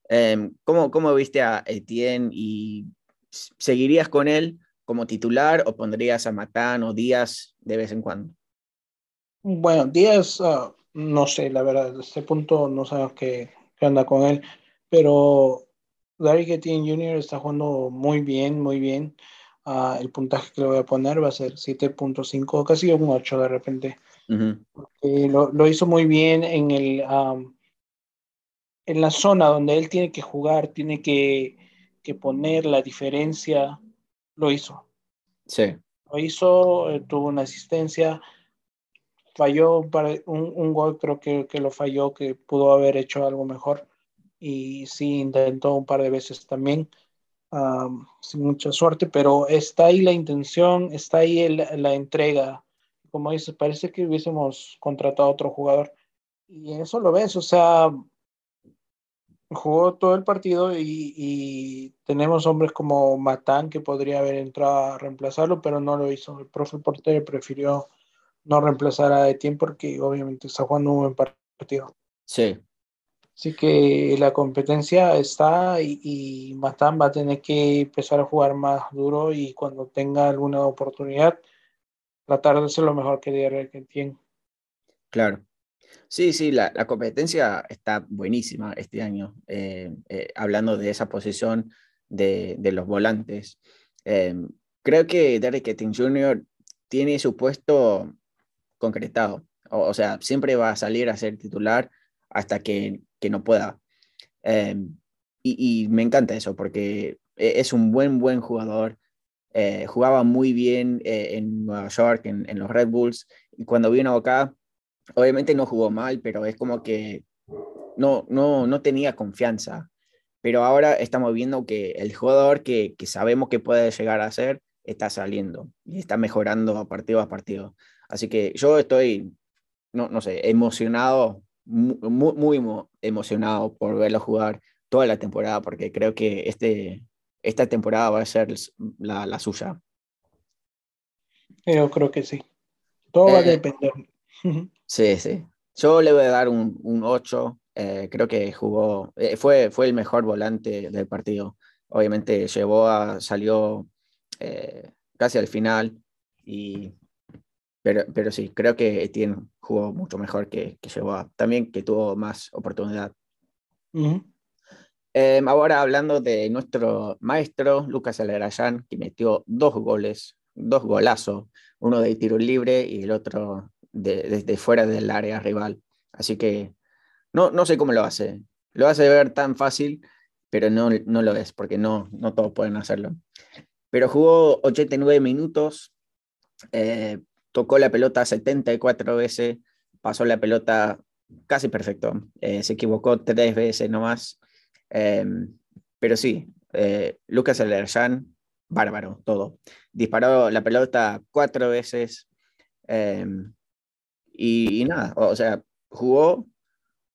Em, ¿cómo, ¿Cómo viste a Etienne y seguirías con él como titular o pondrías a Matán o Díaz de vez en cuando? Bueno, Díaz, ah, no sé, la verdad, a este punto no sabemos qué, qué anda con él, pero Gary Etienne Jr. está jugando muy bien, muy bien. ah, el puntaje que le voy a poner va a ser 7.5, casi un 8 de repente. lo, hizo muy bien en, el, en la zona donde él tiene que jugar, tiene que, que poner la diferencia, lo hizo. Sí. Lo hizo, eh, tuvo una asistencia, falló un, un, gol, creo que, que, lo falló, que pudo haber hecho algo mejor. Y sí, intentó un par de veces también, sin mucha suerte, pero está ahí la intención, está ahí la entrega. Como dices, parece que hubiésemos contratado a otro jugador. Y eso lo ves, o sea, jugó todo el partido y, tenemos hombres como Matán que podría haber entrado a reemplazarlo, pero no lo hizo. El profe portero prefirió no reemplazar a Etienne porque obviamente está jugando un buen partido. Sí. Así que la competencia está y, Matán va a tener que empezar a jugar más duro y cuando tenga alguna oportunidad tratar de hacer lo mejor que que Etienne. Claro. Sí, sí, la, competencia está buenísima este año, eh, eh, hablando de esa posición de, los volantes. Em, creo que Derek Etting Jr. tiene su puesto concretado, o, sea, siempre va a salir a ser titular hasta que, no pueda. Em, y, me encanta eso, porque e, es un buen, buen jugador. Eh, jugaba muy bien en Nueva York, en, en los Red Bulls, y cuando vino acá obviamente no jugó mal, pero es como que no, no, no tenía confianza. Pero ahora estamos viendo que el jugador que, que sabemos que puede llegar a ser está saliendo y está mejorando partido a partido. Así que yo estoy, no, no sé, emocionado, muy, muy, emocionado por verlo jugar toda la temporada, porque creo que este, esta temporada va a ser la, la suya. Yo creo que sí. Todo va a eh, depender. [laughs] Sí, sí. Yo le voy a dar un, un 8. Eh, creo que jugó, eh, fue, fue el mejor volante del partido. Obviamente llevó a, salió eh, casi al final, y, pero, pero sí, creo que Etienne jugó mucho mejor que, que llevó también que tuvo más oportunidad. Em, ahora hablando de nuestro maestro, Lucas Alerayán, que metió dos goles, dos golazos, uno de tiro libre y el otro desde fuera del área rival. Así que no, no sé cómo lo hace. Lo hace ver tan fácil, pero no, no lo es, porque no, no todos pueden hacerlo. Pero jugó 89 minutos, eh, tocó la pelota 74 veces, pasó la pelota casi perfecto. Eh, se equivocó tres veces nomás. Em, pero sí, eh, Lucas Alerjan, bárbaro, todo. Disparó la pelota cuatro veces. Em, y, nada, o sea, jugó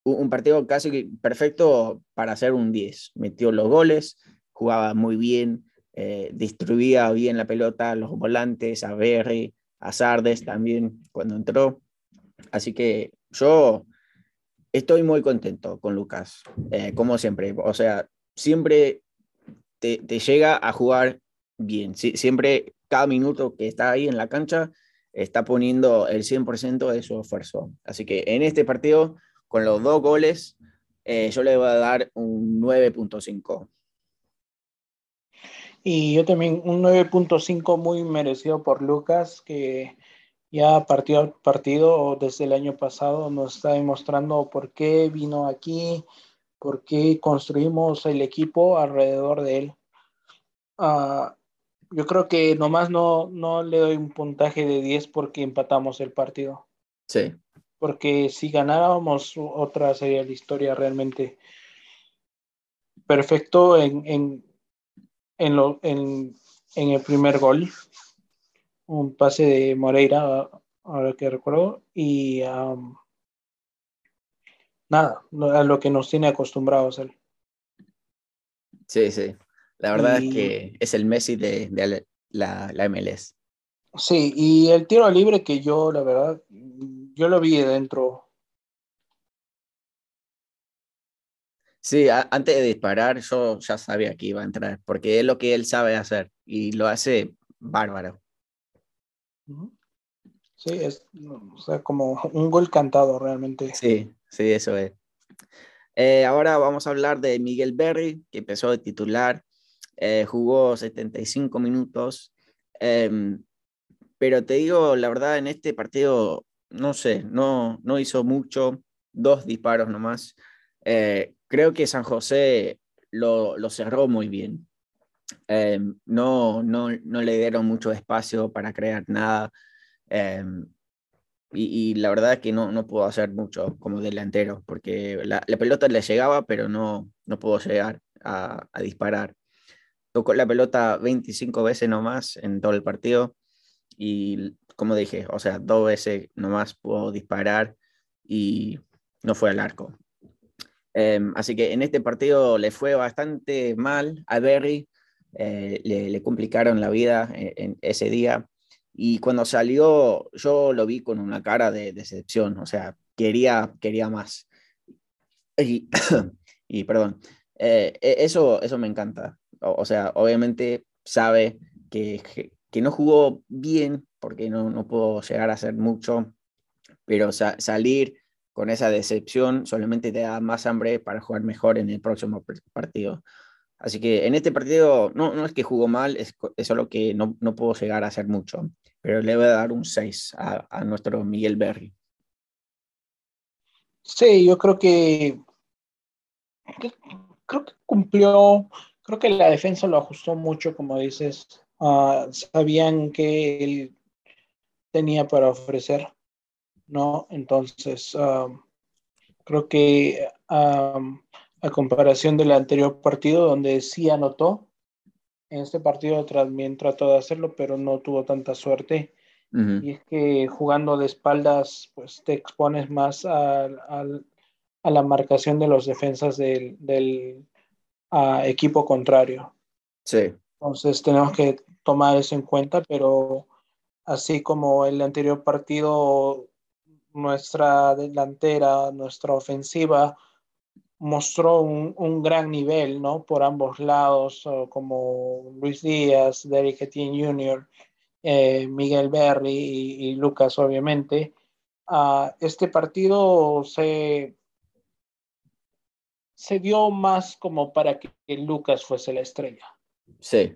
un partido casi perfecto para hacer un 10. Metió los goles, jugaba muy bien, eh, distribuía bien la pelota, los volantes, a Berry, a Sardes también cuando entró. Así que yo estoy muy contento con Lucas, eh, como siempre. O sea, siempre te, te llega a jugar bien. siempre, cada minuto que está ahí en la cancha, está poniendo el 100% de su esfuerzo. Así que en este partido, con los dos goles, eh, yo le voy a dar un 9.5. Y yo también un 9.5 muy merecido por Lucas, que ya partido a partido desde el año pasado nos está demostrando por qué vino aquí, por qué construimos el equipo alrededor de él. Uh, yo creo que nomás no, no le doy un puntaje de 10 porque empatamos el partido. Sí. Porque si ganáramos, otra sería la historia realmente perfecto en, en, en, lo, en, en el primer gol. Un pase de Moreira, ahora que recuerdo, y nada, a lo que nos tiene acostumbrados él. Sí, sí. La verdad es que es el Messi de, la, la, MLS. Sí, y el tiro libre que yo, la verdad, yo lo vi dentro. Sí, antes de disparar yo ya sabía que iba a entrar, porque es lo que él sabe hacer y lo hace bárbaro. Sí, es o sea, como un gol cantado realmente. Sí, sí, eso es. Eh, ahora vamos a hablar de Miguel Berry, que empezó de titular eh, jugó 75 minutos Em, pero te digo, la verdad, en este partido, no sé, no, no hizo mucho, dos disparos nomás. Eh, creo que San José lo, lo cerró muy bien. Em, no, no, no, le dieron mucho espacio para crear nada. Em, y, la verdad es que no, no pudo hacer mucho como delantero, porque la, la pelota le llegaba, pero no, no pudo llegar a, a, disparar. Tocó la pelota 25 veces nomás en todo el partido y como dije, o sea, dos veces nomás pudo disparar y no fue al arco. Em, así que en este partido le fue bastante mal a Berry, eh, le, complicaron la vida en, en, ese día y cuando salió yo lo vi con una cara de decepción, o sea, quería, quería más. Y, [coughs] y perdón, eh, e, eso, eso me encanta. O, sea, obviamente sabe que, que no jugó bien porque no, no pudo llegar a hacer mucho, pero sa salir con esa decepción solamente te da más hambre para jugar mejor en el próximo partido. Así que en este partido no, no es que jugó mal, es, es solo que no, no, pudo llegar a hacer mucho, pero le voy a dar un 6 a, a nuestro Miguel Berry. Sí, yo creo que creo que cumplió, creo que la defensa lo ajustó mucho, como dices, uh, sabían que él tenía para ofrecer, ¿no? Entonces, um, creo que um, a comparación del anterior partido, donde sí anotó, en este partido también trató de hacerlo, pero no tuvo tanta suerte. Uh -huh. Y es que jugando de espaldas, pues te expones más a, a, a la marcación de los defensas del, del equipo contrario. Sí. Entonces tenemos que tomar eso en cuenta, pero así como el anterior partido, nuestra delantera, nuestra ofensiva mostró un, un gran nivel, ¿no? Por ambos lados, como Luis Díaz, Derek Etienne Jr., eh, Miguel Berry y, y, Lucas, obviamente. Uh, este partido se, se dio más como para que Lucas fuese la estrella. Sí.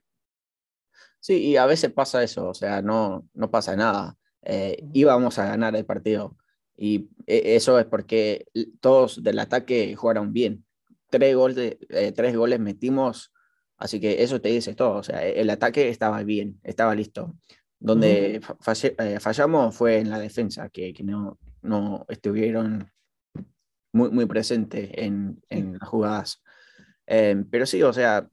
Sí, y a veces pasa eso, o sea, no, no pasa nada. Eh, íbamos a ganar el partido y eso es porque todos del ataque jugaron bien. Tres goles, eh, tres goles metimos, así que eso te dice todo. O sea, el ataque estaba bien, estaba listo. Donde falle, eh, fallamos fue en la defensa, que, que no, no estuvieron muy, muy presentes en, en las jugadas. Eh, pero sí, o sea,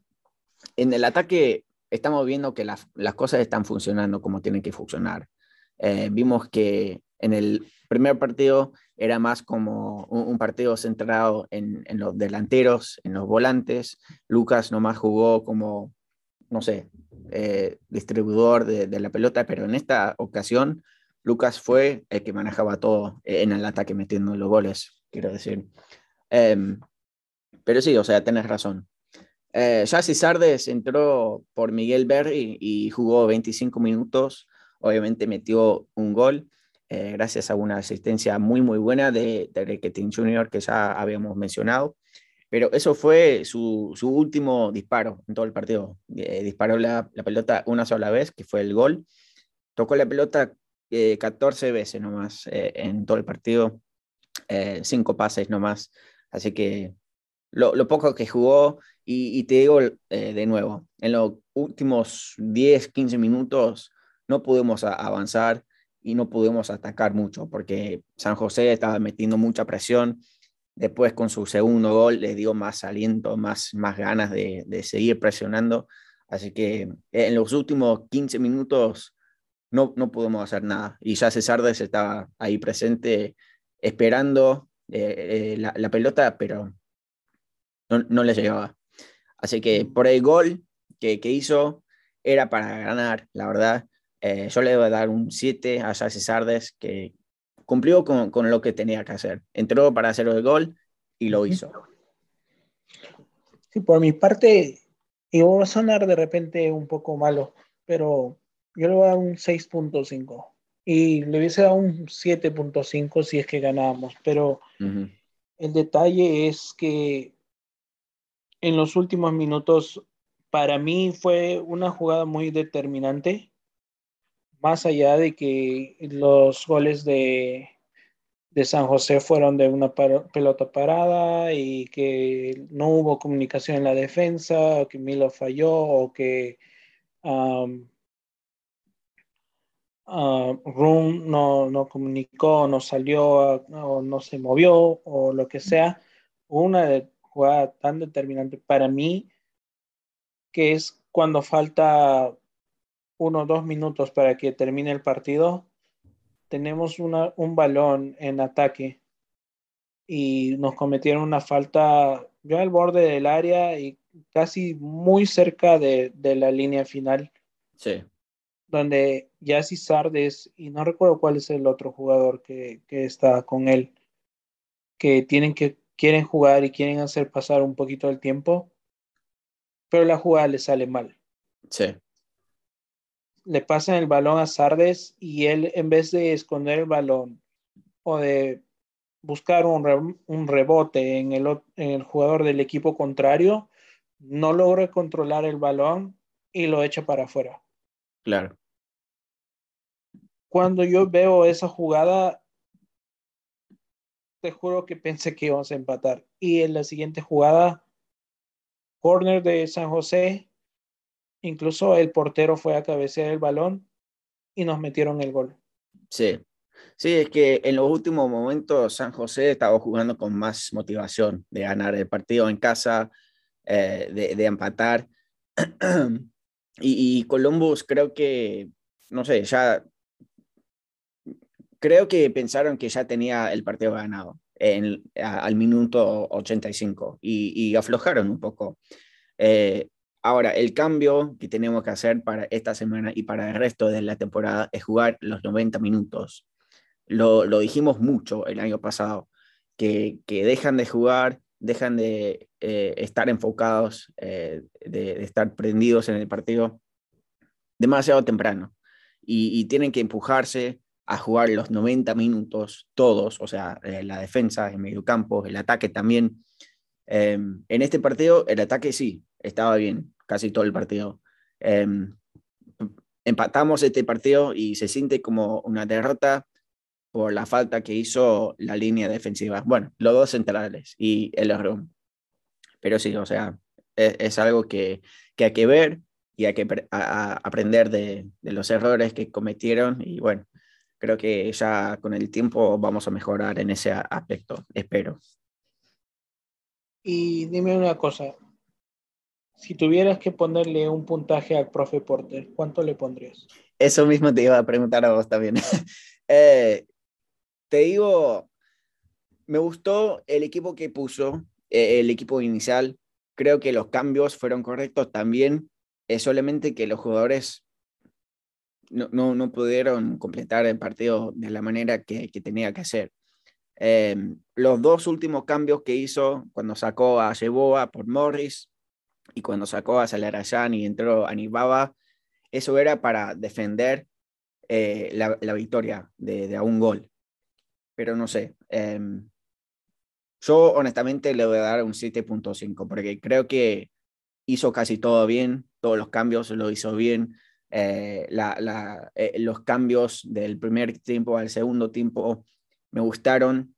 en el ataque estamos viendo que las, las cosas están funcionando como tienen que funcionar. Eh, vimos que en el primer partido era más como un, partido centrado en, los delanteros, en los volantes. Lucas nomás jugó como, no sé, eh, distribuidor de, la pelota, pero en esta ocasión Lucas fue el que manejaba todo en el ataque metiendo los goles, quiero decir. Eh, pero sí, o sea, tenés razón. Eh, Sardes entró por Miguel Berry y jugó 25 minutos. Obviamente metió un gol eh, gracias a una asistencia muy, muy buena de, de Requetín Jr., que ya habíamos mencionado. Pero eso fue su, su último disparo en todo el partido. Eh, disparó la, la, pelota una sola vez, que fue el gol. Tocó la pelota 14 eh, veces nomás eh, en todo el partido. cinco pases nomás. Así que lo, poco que jugó y, y te digo de nuevo, en los últimos 10, 15 minutos no pudimos avanzar y no pudimos atacar mucho porque San José estaba metiendo mucha presión. Después con su segundo gol le dio más aliento, más, más ganas de, de seguir presionando. Así que en los últimos 15 minutos no, no pudimos hacer nada. Y ya Cesardes estaba ahí presente esperando eh, eh, la, la, pelota, pero no, no le llegaba. Así que por el gol que, que hizo era para ganar, la verdad. Eh, yo le voy a dar un 7 a Jesse Sardes, que cumplió con, con, lo que tenía que hacer. Entró para hacer el gol y lo hizo. Sí, por mi parte, y va a sonar de repente un poco malo, pero yo le voy a dar un 6.5 y le hubiese dado un 7.5 si es que ganábamos, pero uh -huh. el detalle es que en los últimos minutos, para mí fue una jugada muy determinante más allá de que los goles de, de San José fueron de una pelota parada y que no hubo comunicación en la defensa, o que Milo falló, o que um, no, no, comunicó, no salió, o no se movió, o lo que sea. Una jugada tan determinante para mí, que es cuando falta uno o dos minutos para que termine el partido, tenemos una, un balón en ataque y nos cometieron una falta yo al borde del área y casi muy cerca de, de la línea final. Sí. Donde Yassi Sardes, y no recuerdo cuál es el otro jugador que, que está con él, que tienen que quieren jugar y quieren hacer pasar un poquito el tiempo, pero la jugada le sale mal. Sí le pasan el balón a Sardes y él en vez de esconder el balón o de buscar un, un rebote en el, en el, jugador del equipo contrario, no logra controlar el balón y lo echa para afuera. Claro. Cuando yo veo esa jugada, te juro que pensé que íbamos a empatar. Y en la siguiente jugada, corner de San José, Incluso el portero fue a cabecear el balón y nos metieron el gol. Sí, sí, es que en los últimos momentos San José estaba jugando con más motivación de ganar el partido en casa, eh, de, empatar. [clears throat] y, Columbus creo que, no sé, ya creo que pensaron que ya tenía el partido ganado en, al minuto 85 y, y aflojaron un poco. Eh, Ahora, el cambio que tenemos que hacer para esta semana y para el resto de la temporada es jugar los 90 minutos. Lo, dijimos mucho el año pasado, que, dejan de jugar, dejan de eh, estar enfocados, eh, de, estar prendidos en el partido demasiado temprano. Y, tienen que empujarse a jugar los 90 minutos todos, o sea, eh, la defensa, el medio campo, el ataque también. en este partido, el ataque sí, estaba bien casi todo el partido. Em, empatamos este partido y se siente como una derrota por la falta que hizo la línea defensiva. Bueno, los dos centrales y el error. Pero sí, o sea, e, es, algo que, que, hay que ver y hay que aprender de, de, los errores que cometieron. Y bueno, creo que ya con el tiempo vamos a mejorar en ese aspecto, espero. Y dime una cosa, si tuvieras que ponerle un puntaje al profe Porter, ¿cuánto le pondrías? Eso mismo te iba a preguntar a vos también. [laughs] Eh, te digo, me gustó el equipo que puso, eh, el equipo inicial. Creo que los cambios fueron correctos también. Es solamente que los jugadores no, no, pudieron completar el partido de la manera que, que tenía que hacer. Eh, los dos últimos cambios que hizo cuando sacó a Yeboa por Morris, y cuando sacó a Salarayán y entró a Nibaba, eso era para defender eh, la, la, victoria de, de, a un gol. Pero no sé. Em, yo honestamente le voy a dar un 7.5 porque creo que hizo casi todo bien, todos los cambios lo hizo bien. Eh, la, la, eh, los cambios del primer tiempo al segundo tiempo me gustaron.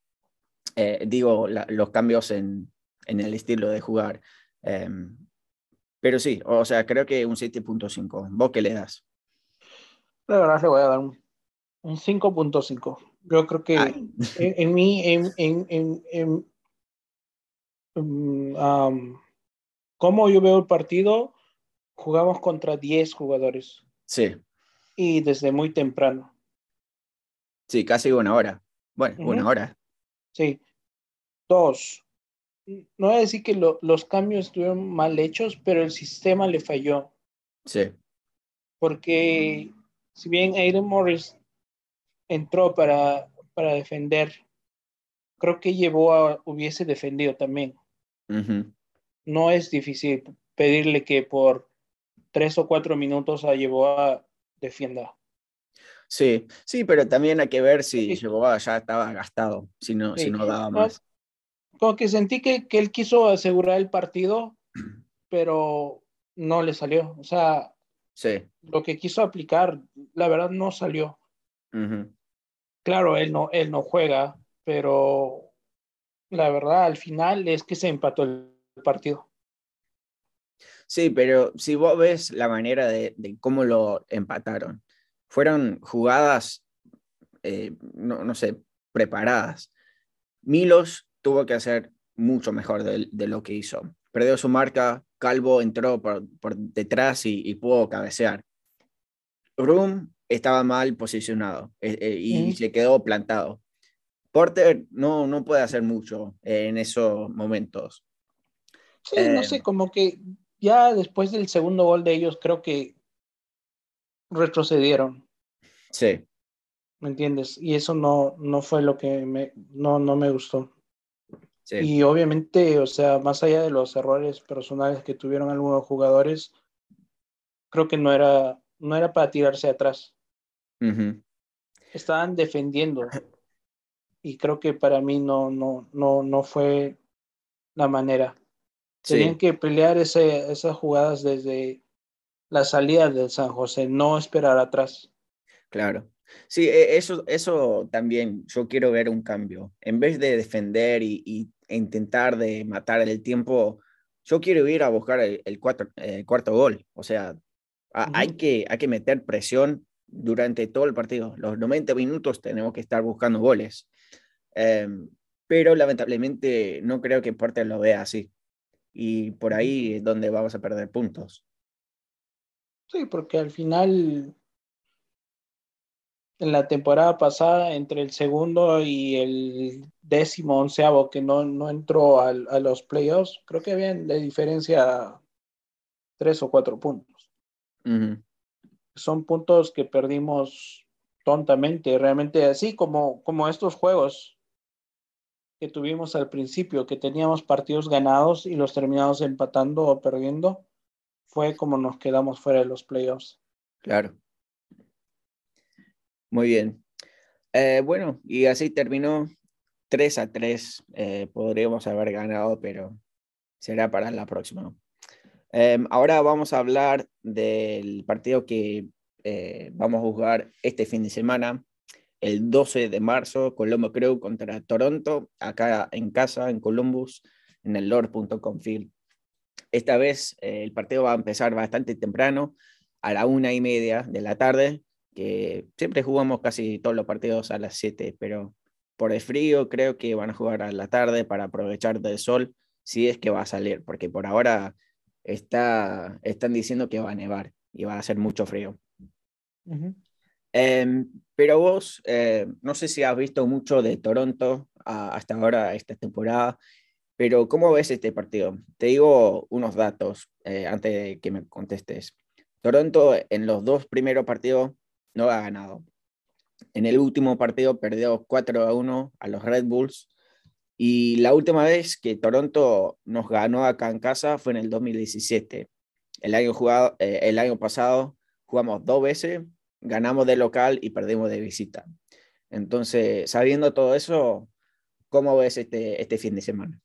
digo, los cambios en, en, el estilo de jugar. Em, pero sí, o sea, creo que un 7.5. ¿Vos qué le das? La verdad le voy a dar un, 5.5. Yo creo que en, en, mí, en, en, en um, como yo veo el partido, jugamos contra 10 jugadores. Sí. Y desde muy temprano. Sí, casi una hora. Bueno, una hora. Sí. Dos, no voy a decir que los cambios estuvieron mal hechos, pero el sistema le falló. Sí. Porque si bien Aiden Morris entró para, para defender, creo que llevó a, hubiese defendido también. No es difícil pedirle que por tres o cuatro minutos a llevó a defienda. Sí, sí, pero también hay que ver si llevó a ya estaba gastado, si no, si no daba más como que sentí que, que, él quiso asegurar el partido, pero no le salió. O sea, Sí. Lo que quiso aplicar, la verdad, no salió. Claro, él no, él no juega, pero la verdad, al final es que se empató el partido. Sí, pero si vos ves la manera de, cómo lo empataron, fueron jugadas, eh, no, no, sé, preparadas. Milos tuvo que hacer mucho mejor de, lo que hizo. Perdió su marca, Calvo entró por, detrás y, pudo cabecear. Room estaba mal posicionado eh, eh, y se quedó plantado. Porter no, no puede hacer mucho en esos momentos. Sí, no sé, como que ya después del segundo gol de ellos, creo que retrocedieron. Sí. ¿Me entiendes? Y eso no, no fue lo que me, no, no me gustó. Sí. Y obviamente, o sea, más allá de los errores personales que tuvieron algunos jugadores, creo que no era, no era para tirarse atrás. Estaban defendiendo. Y creo que para mí no, no, no, no fue la manera. Tenían que pelear ese, esas jugadas desde la salida del San José, no esperar atrás. Claro. Sí, e, eso, eso también yo quiero ver un cambio. En vez de defender y, intentar de matar el tiempo, yo quiero ir a buscar el, cuatro, cuarto gol. O sea, hay, que, hay que meter presión durante todo el partido. Los 90 minutos tenemos que estar buscando goles. Em, pero lamentablemente no creo que Porter lo vea así y por ahí es donde vamos a perder puntos. Sí, porque al final, en la temporada pasada, entre el segundo y el décimo onceavo que no, no entró a, a los playoffs, creo que habían de diferencia tres o cuatro puntos. Son puntos que perdimos tontamente, realmente así como, como estos juegos que tuvimos al principio, que teníamos partidos ganados y los terminamos empatando o perdiendo, fue como nos quedamos fuera de los playoffs. Claro. Muy bien. Eh, bueno, y así terminó 3 a 3. Eh, podríamos haber ganado, pero será para la próxima. Em, ahora vamos a hablar del partido que eh, vamos a jugar este fin de semana el 12 de marzo, Colombo Crew contra Toronto, acá en casa, en Columbus, en el Lord.com Field. Esta vez eh, el partido va a empezar bastante temprano, a la una y media de la tarde, que siempre jugamos casi todos los partidos a las 7, pero por el frío creo que van a jugar a la tarde para aprovechar del sol, si es que va a salir, porque por ahora está, están diciendo que va a nevar y va a hacer mucho frío. Em, pero vos, eh, no sé si has visto mucho de Toronto hasta ahora, esta temporada, pero ¿cómo ves este partido? Te digo unos datos eh, antes de que me contestes. Toronto en los dos primeros partidos no ha ganado. En el último partido perdió 4 a 1 a los Red Bulls. Y la última vez que Toronto nos ganó acá en casa fue en el 2017. El año, jugado, eh, el año pasado jugamos dos veces ganamos de local y perdimos de visita. Entonces, sabiendo todo eso, ¿cómo ves este, este fin de semana?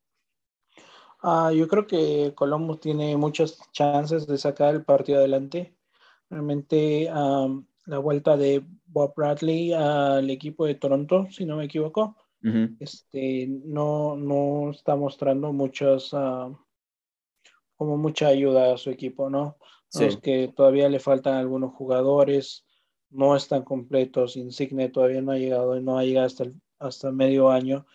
Ah, yo creo que Columbus tiene muchas chances de sacar el partido adelante. Realmente la vuelta de Bob Bradley al equipo de Toronto, si no me equivoco, este, no, no está mostrando muchas, ah, como mucha ayuda a su equipo, ¿no? Es que todavía le faltan algunos jugadores no están completos. Insigne todavía no ha llegado, no ha llegado hasta, hasta medio año,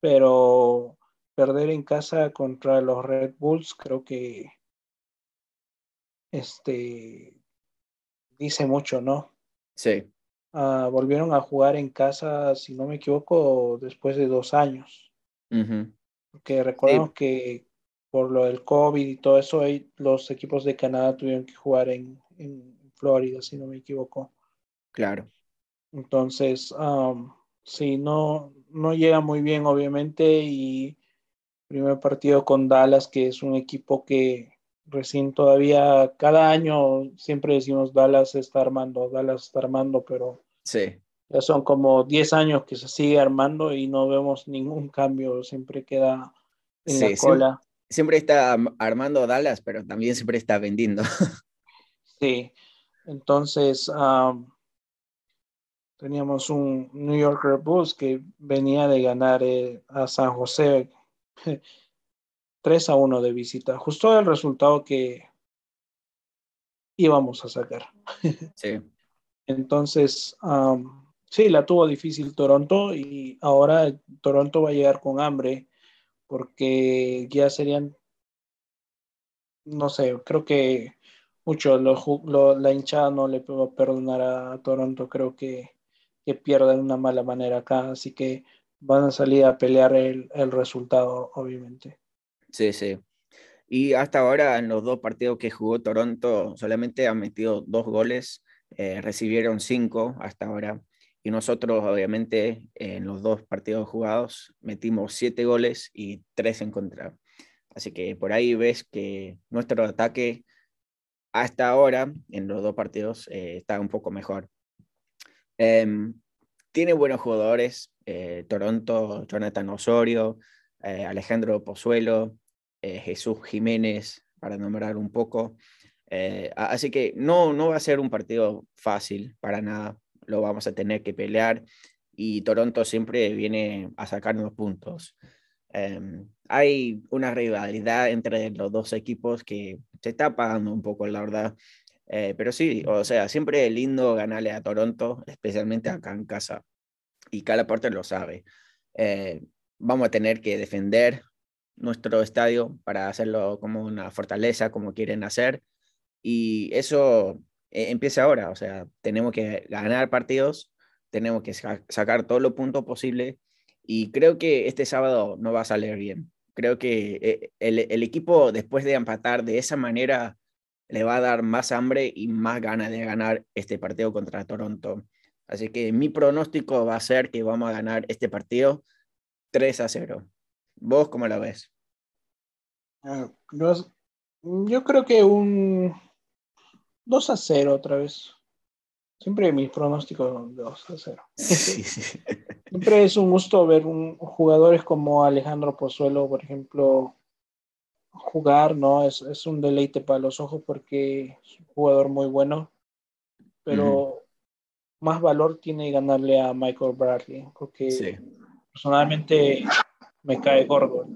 pero perder en casa contra los Red Bulls creo que este dice mucho, ¿no? Sí. Ah, volvieron a jugar en casa, si no me equivoco, después de dos años. Porque recordemos que por lo del COVID y todo eso, los equipos de Canadá tuvieron que jugar en, en Florida, si no me equivoco. Claro. Entonces, um, sí, no, no llega muy bien, obviamente, y primer partido con Dallas, que es un equipo que recién todavía, cada año siempre decimos Dallas está armando, Dallas está armando, pero sí. ya son como 10 años que se sigue armando y no vemos ningún cambio, siempre queda en la cola. Siempre, siempre está armando Dallas, pero también siempre está vendiendo. [laughs] Sí, Entonces, teníamos un New York Red Bulls que venía de ganar eh, a San José [laughs] 3 a 1 de visita, justo el resultado que íbamos a sacar. Sí. Entonces, sí, la tuvo difícil Toronto y ahora Toronto va a llegar con hambre porque ya serían, no sé, creo que mucho la hinchada no le puedo perdonar a Toronto, creo que, que pierden de una mala manera acá, así que van a salir a pelear el, el resultado, obviamente. Sí, sí. Y hasta ahora, en los dos partidos que jugó Toronto, solamente han metido dos goles, eh, recibieron cinco hasta ahora. Y nosotros, obviamente, en los dos partidos jugados, metimos siete goles y tres en contra. Así que por ahí ves que nuestro ataque hasta ahora, en los dos partidos, eh, está un poco mejor. Em, tiene buenos jugadores, eh, Toronto, Jonathan Osorio, Alejandro Pozuelo, eh, Jesús Jiménez, para nombrar un poco. Eh, así que no, no va a ser un partido fácil para nada, lo vamos a tener que pelear y Toronto siempre viene a sacarnos puntos. Em, hay una rivalidad entre los dos equipos que se está apagando un poco, la verdad. Eh, pero sí, o sea, siempre es lindo ganarle a Toronto, especialmente acá en casa. Y cada parte lo sabe. Vamos a tener que defender nuestro estadio para hacerlo como una fortaleza, como quieren hacer. Y eso eh, empieza ahora, o sea, tenemos que ganar partidos, tenemos que sacar todos los puntos posibles y creo que este sábado no va a salir bien. Creo que eh, el, el, equipo después de empatar de esa manera le va a dar más hambre y más ganas de ganar este partido contra Toronto. Así que mi pronóstico va a ser que vamos a ganar este partido 3 a 0. ¿Vos cómo la ves? Ah, yo creo que un 2 a 0 otra vez. Siempre mis pronósticos son 2 a 0. [laughs] Siempre es un gusto ver un, jugadores como Alejandro Pozuelo, por ejemplo, jugar, ¿no? Es, es, un deleite para los ojos porque es un jugador muy bueno, pero más valor tiene ganarle a Michael Bradley, porque personalmente me cae gordo.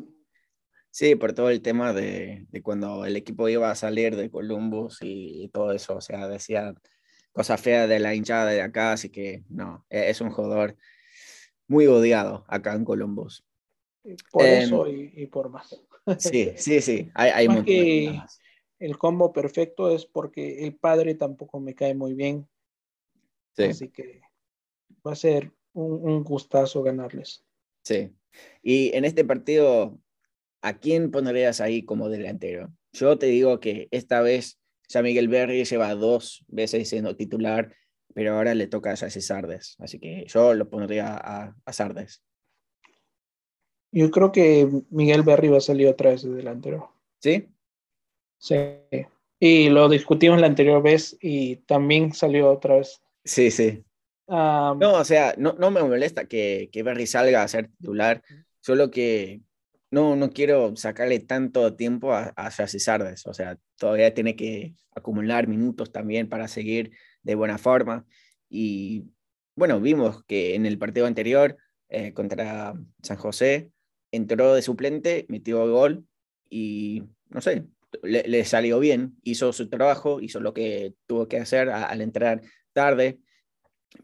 Sí, por todo el tema de, de, cuando el equipo iba a salir de Columbus y, todo eso, o sea, decía cosas feas de la hinchada de acá, así que no, e, es un jugador muy odiado acá en Columbus. Por em, eso y, por más. Sí, sí, sí, [laughs] hay, hay más que el combo perfecto es porque el padre tampoco me cae muy bien. Sí. Así que va a ser un, un gustazo ganarles. Sí. Y en este partido ¿a quién pondrías ahí como delantero? Yo te digo que esta vez ya Miguel Berry lleva dos veces siendo titular, pero ahora le toca a Jesse Sardes, así que yo lo pondría a, a Sardes. Yo creo que Miguel Berry va a salir otra vez de delantero. ¿Sí? Sí. Y lo discutimos la anterior vez y también salió otra vez. Sí, sí. No, o sea, no, no me molesta que, que Berry salga a ser titular, solo que no, no quiero sacarle tanto tiempo a, a Sardes, o sea, todavía tiene que acumular minutos también para seguir de buena forma. Y bueno, vimos que en el partido anterior eh, contra San José entró de suplente, metió gol y no sé, le, salió bien, hizo su trabajo, hizo lo que tuvo que hacer al entrar tarde,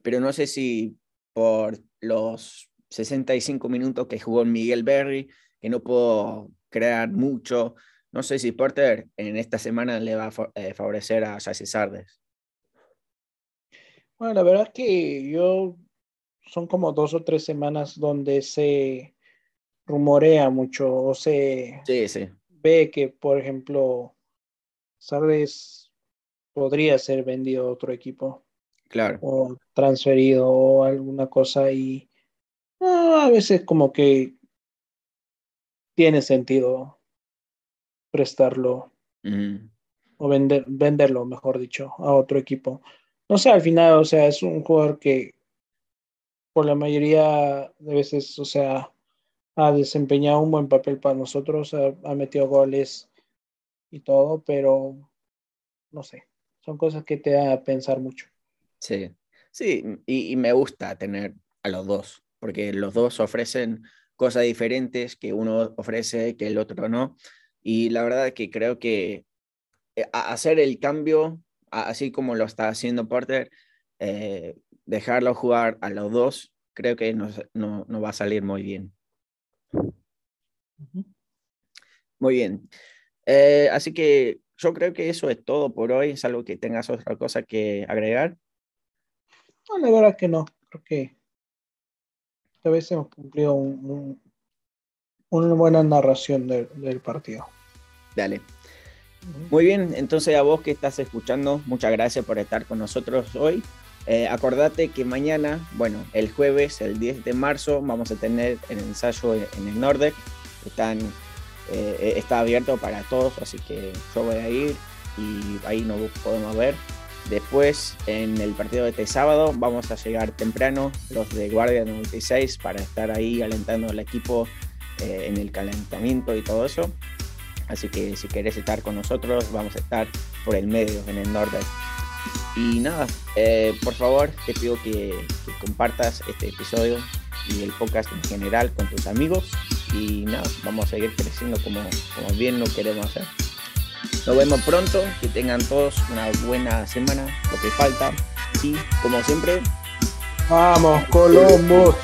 pero no sé si por los 65 minutos que jugó Miguel Berry, que no puedo crear mucho. No sé si Porter en esta semana le va a eh, favorecer a Jesse Sardes. Bueno, la verdad es que yo son como dos o tres semanas donde se rumorea mucho o se ve que, por ejemplo, Sardes podría ser vendido a otro equipo. Claro. O transferido o alguna cosa y ah, a veces como que tiene sentido prestarlo o vender, venderlo, mejor dicho, a otro equipo. No sé, al final, o sea, es un jugador que por la mayoría de veces, o sea, ha desempeñado un buen papel para nosotros, ha, metido goles y todo, pero no sé. son cosas que te dan a pensar mucho. Sí, sí, y, me gusta tener a los dos, porque los dos ofrecen cosas diferentes que uno ofrece que el otro no. Y la verdad es que creo que eh, hacer el cambio, así como lo está haciendo Porter, eh, dejarlo jugar a los dos, creo que no, no, va a salir muy bien. Muy bien. Eh, así que yo creo que eso es todo por hoy. Es algo que tengas otra cosa que agregar. No, la verdad que no. Creo que esta vez hemos cumplido una buena narración del partido. Dale. Muy bien, entonces a vos que estás escuchando, muchas gracias por estar con nosotros hoy. Eh, acordate que mañana, bueno, el jueves, el 10 de marzo, vamos a tener el ensayo en el Nordec. Están eh, está abierto para todos, así que yo voy a ir y ahí nos podemos ver. Después, en el partido de este sábado, vamos a llegar temprano, los de Guardia 96, para estar ahí alentando al equipo eh, en el calentamiento y todo eso. Así que si querés estar con nosotros, vamos a estar por el medio, en el norte. Y nada, eh, por favor, te pido que compartas este episodio y el podcast en general con tus amigos y nada, vamos a seguir creciendo como, como bien lo queremos hacer. Nos vemos pronto, que tengan todos una buena semana, lo que falta y como siempre, vamos Colombos.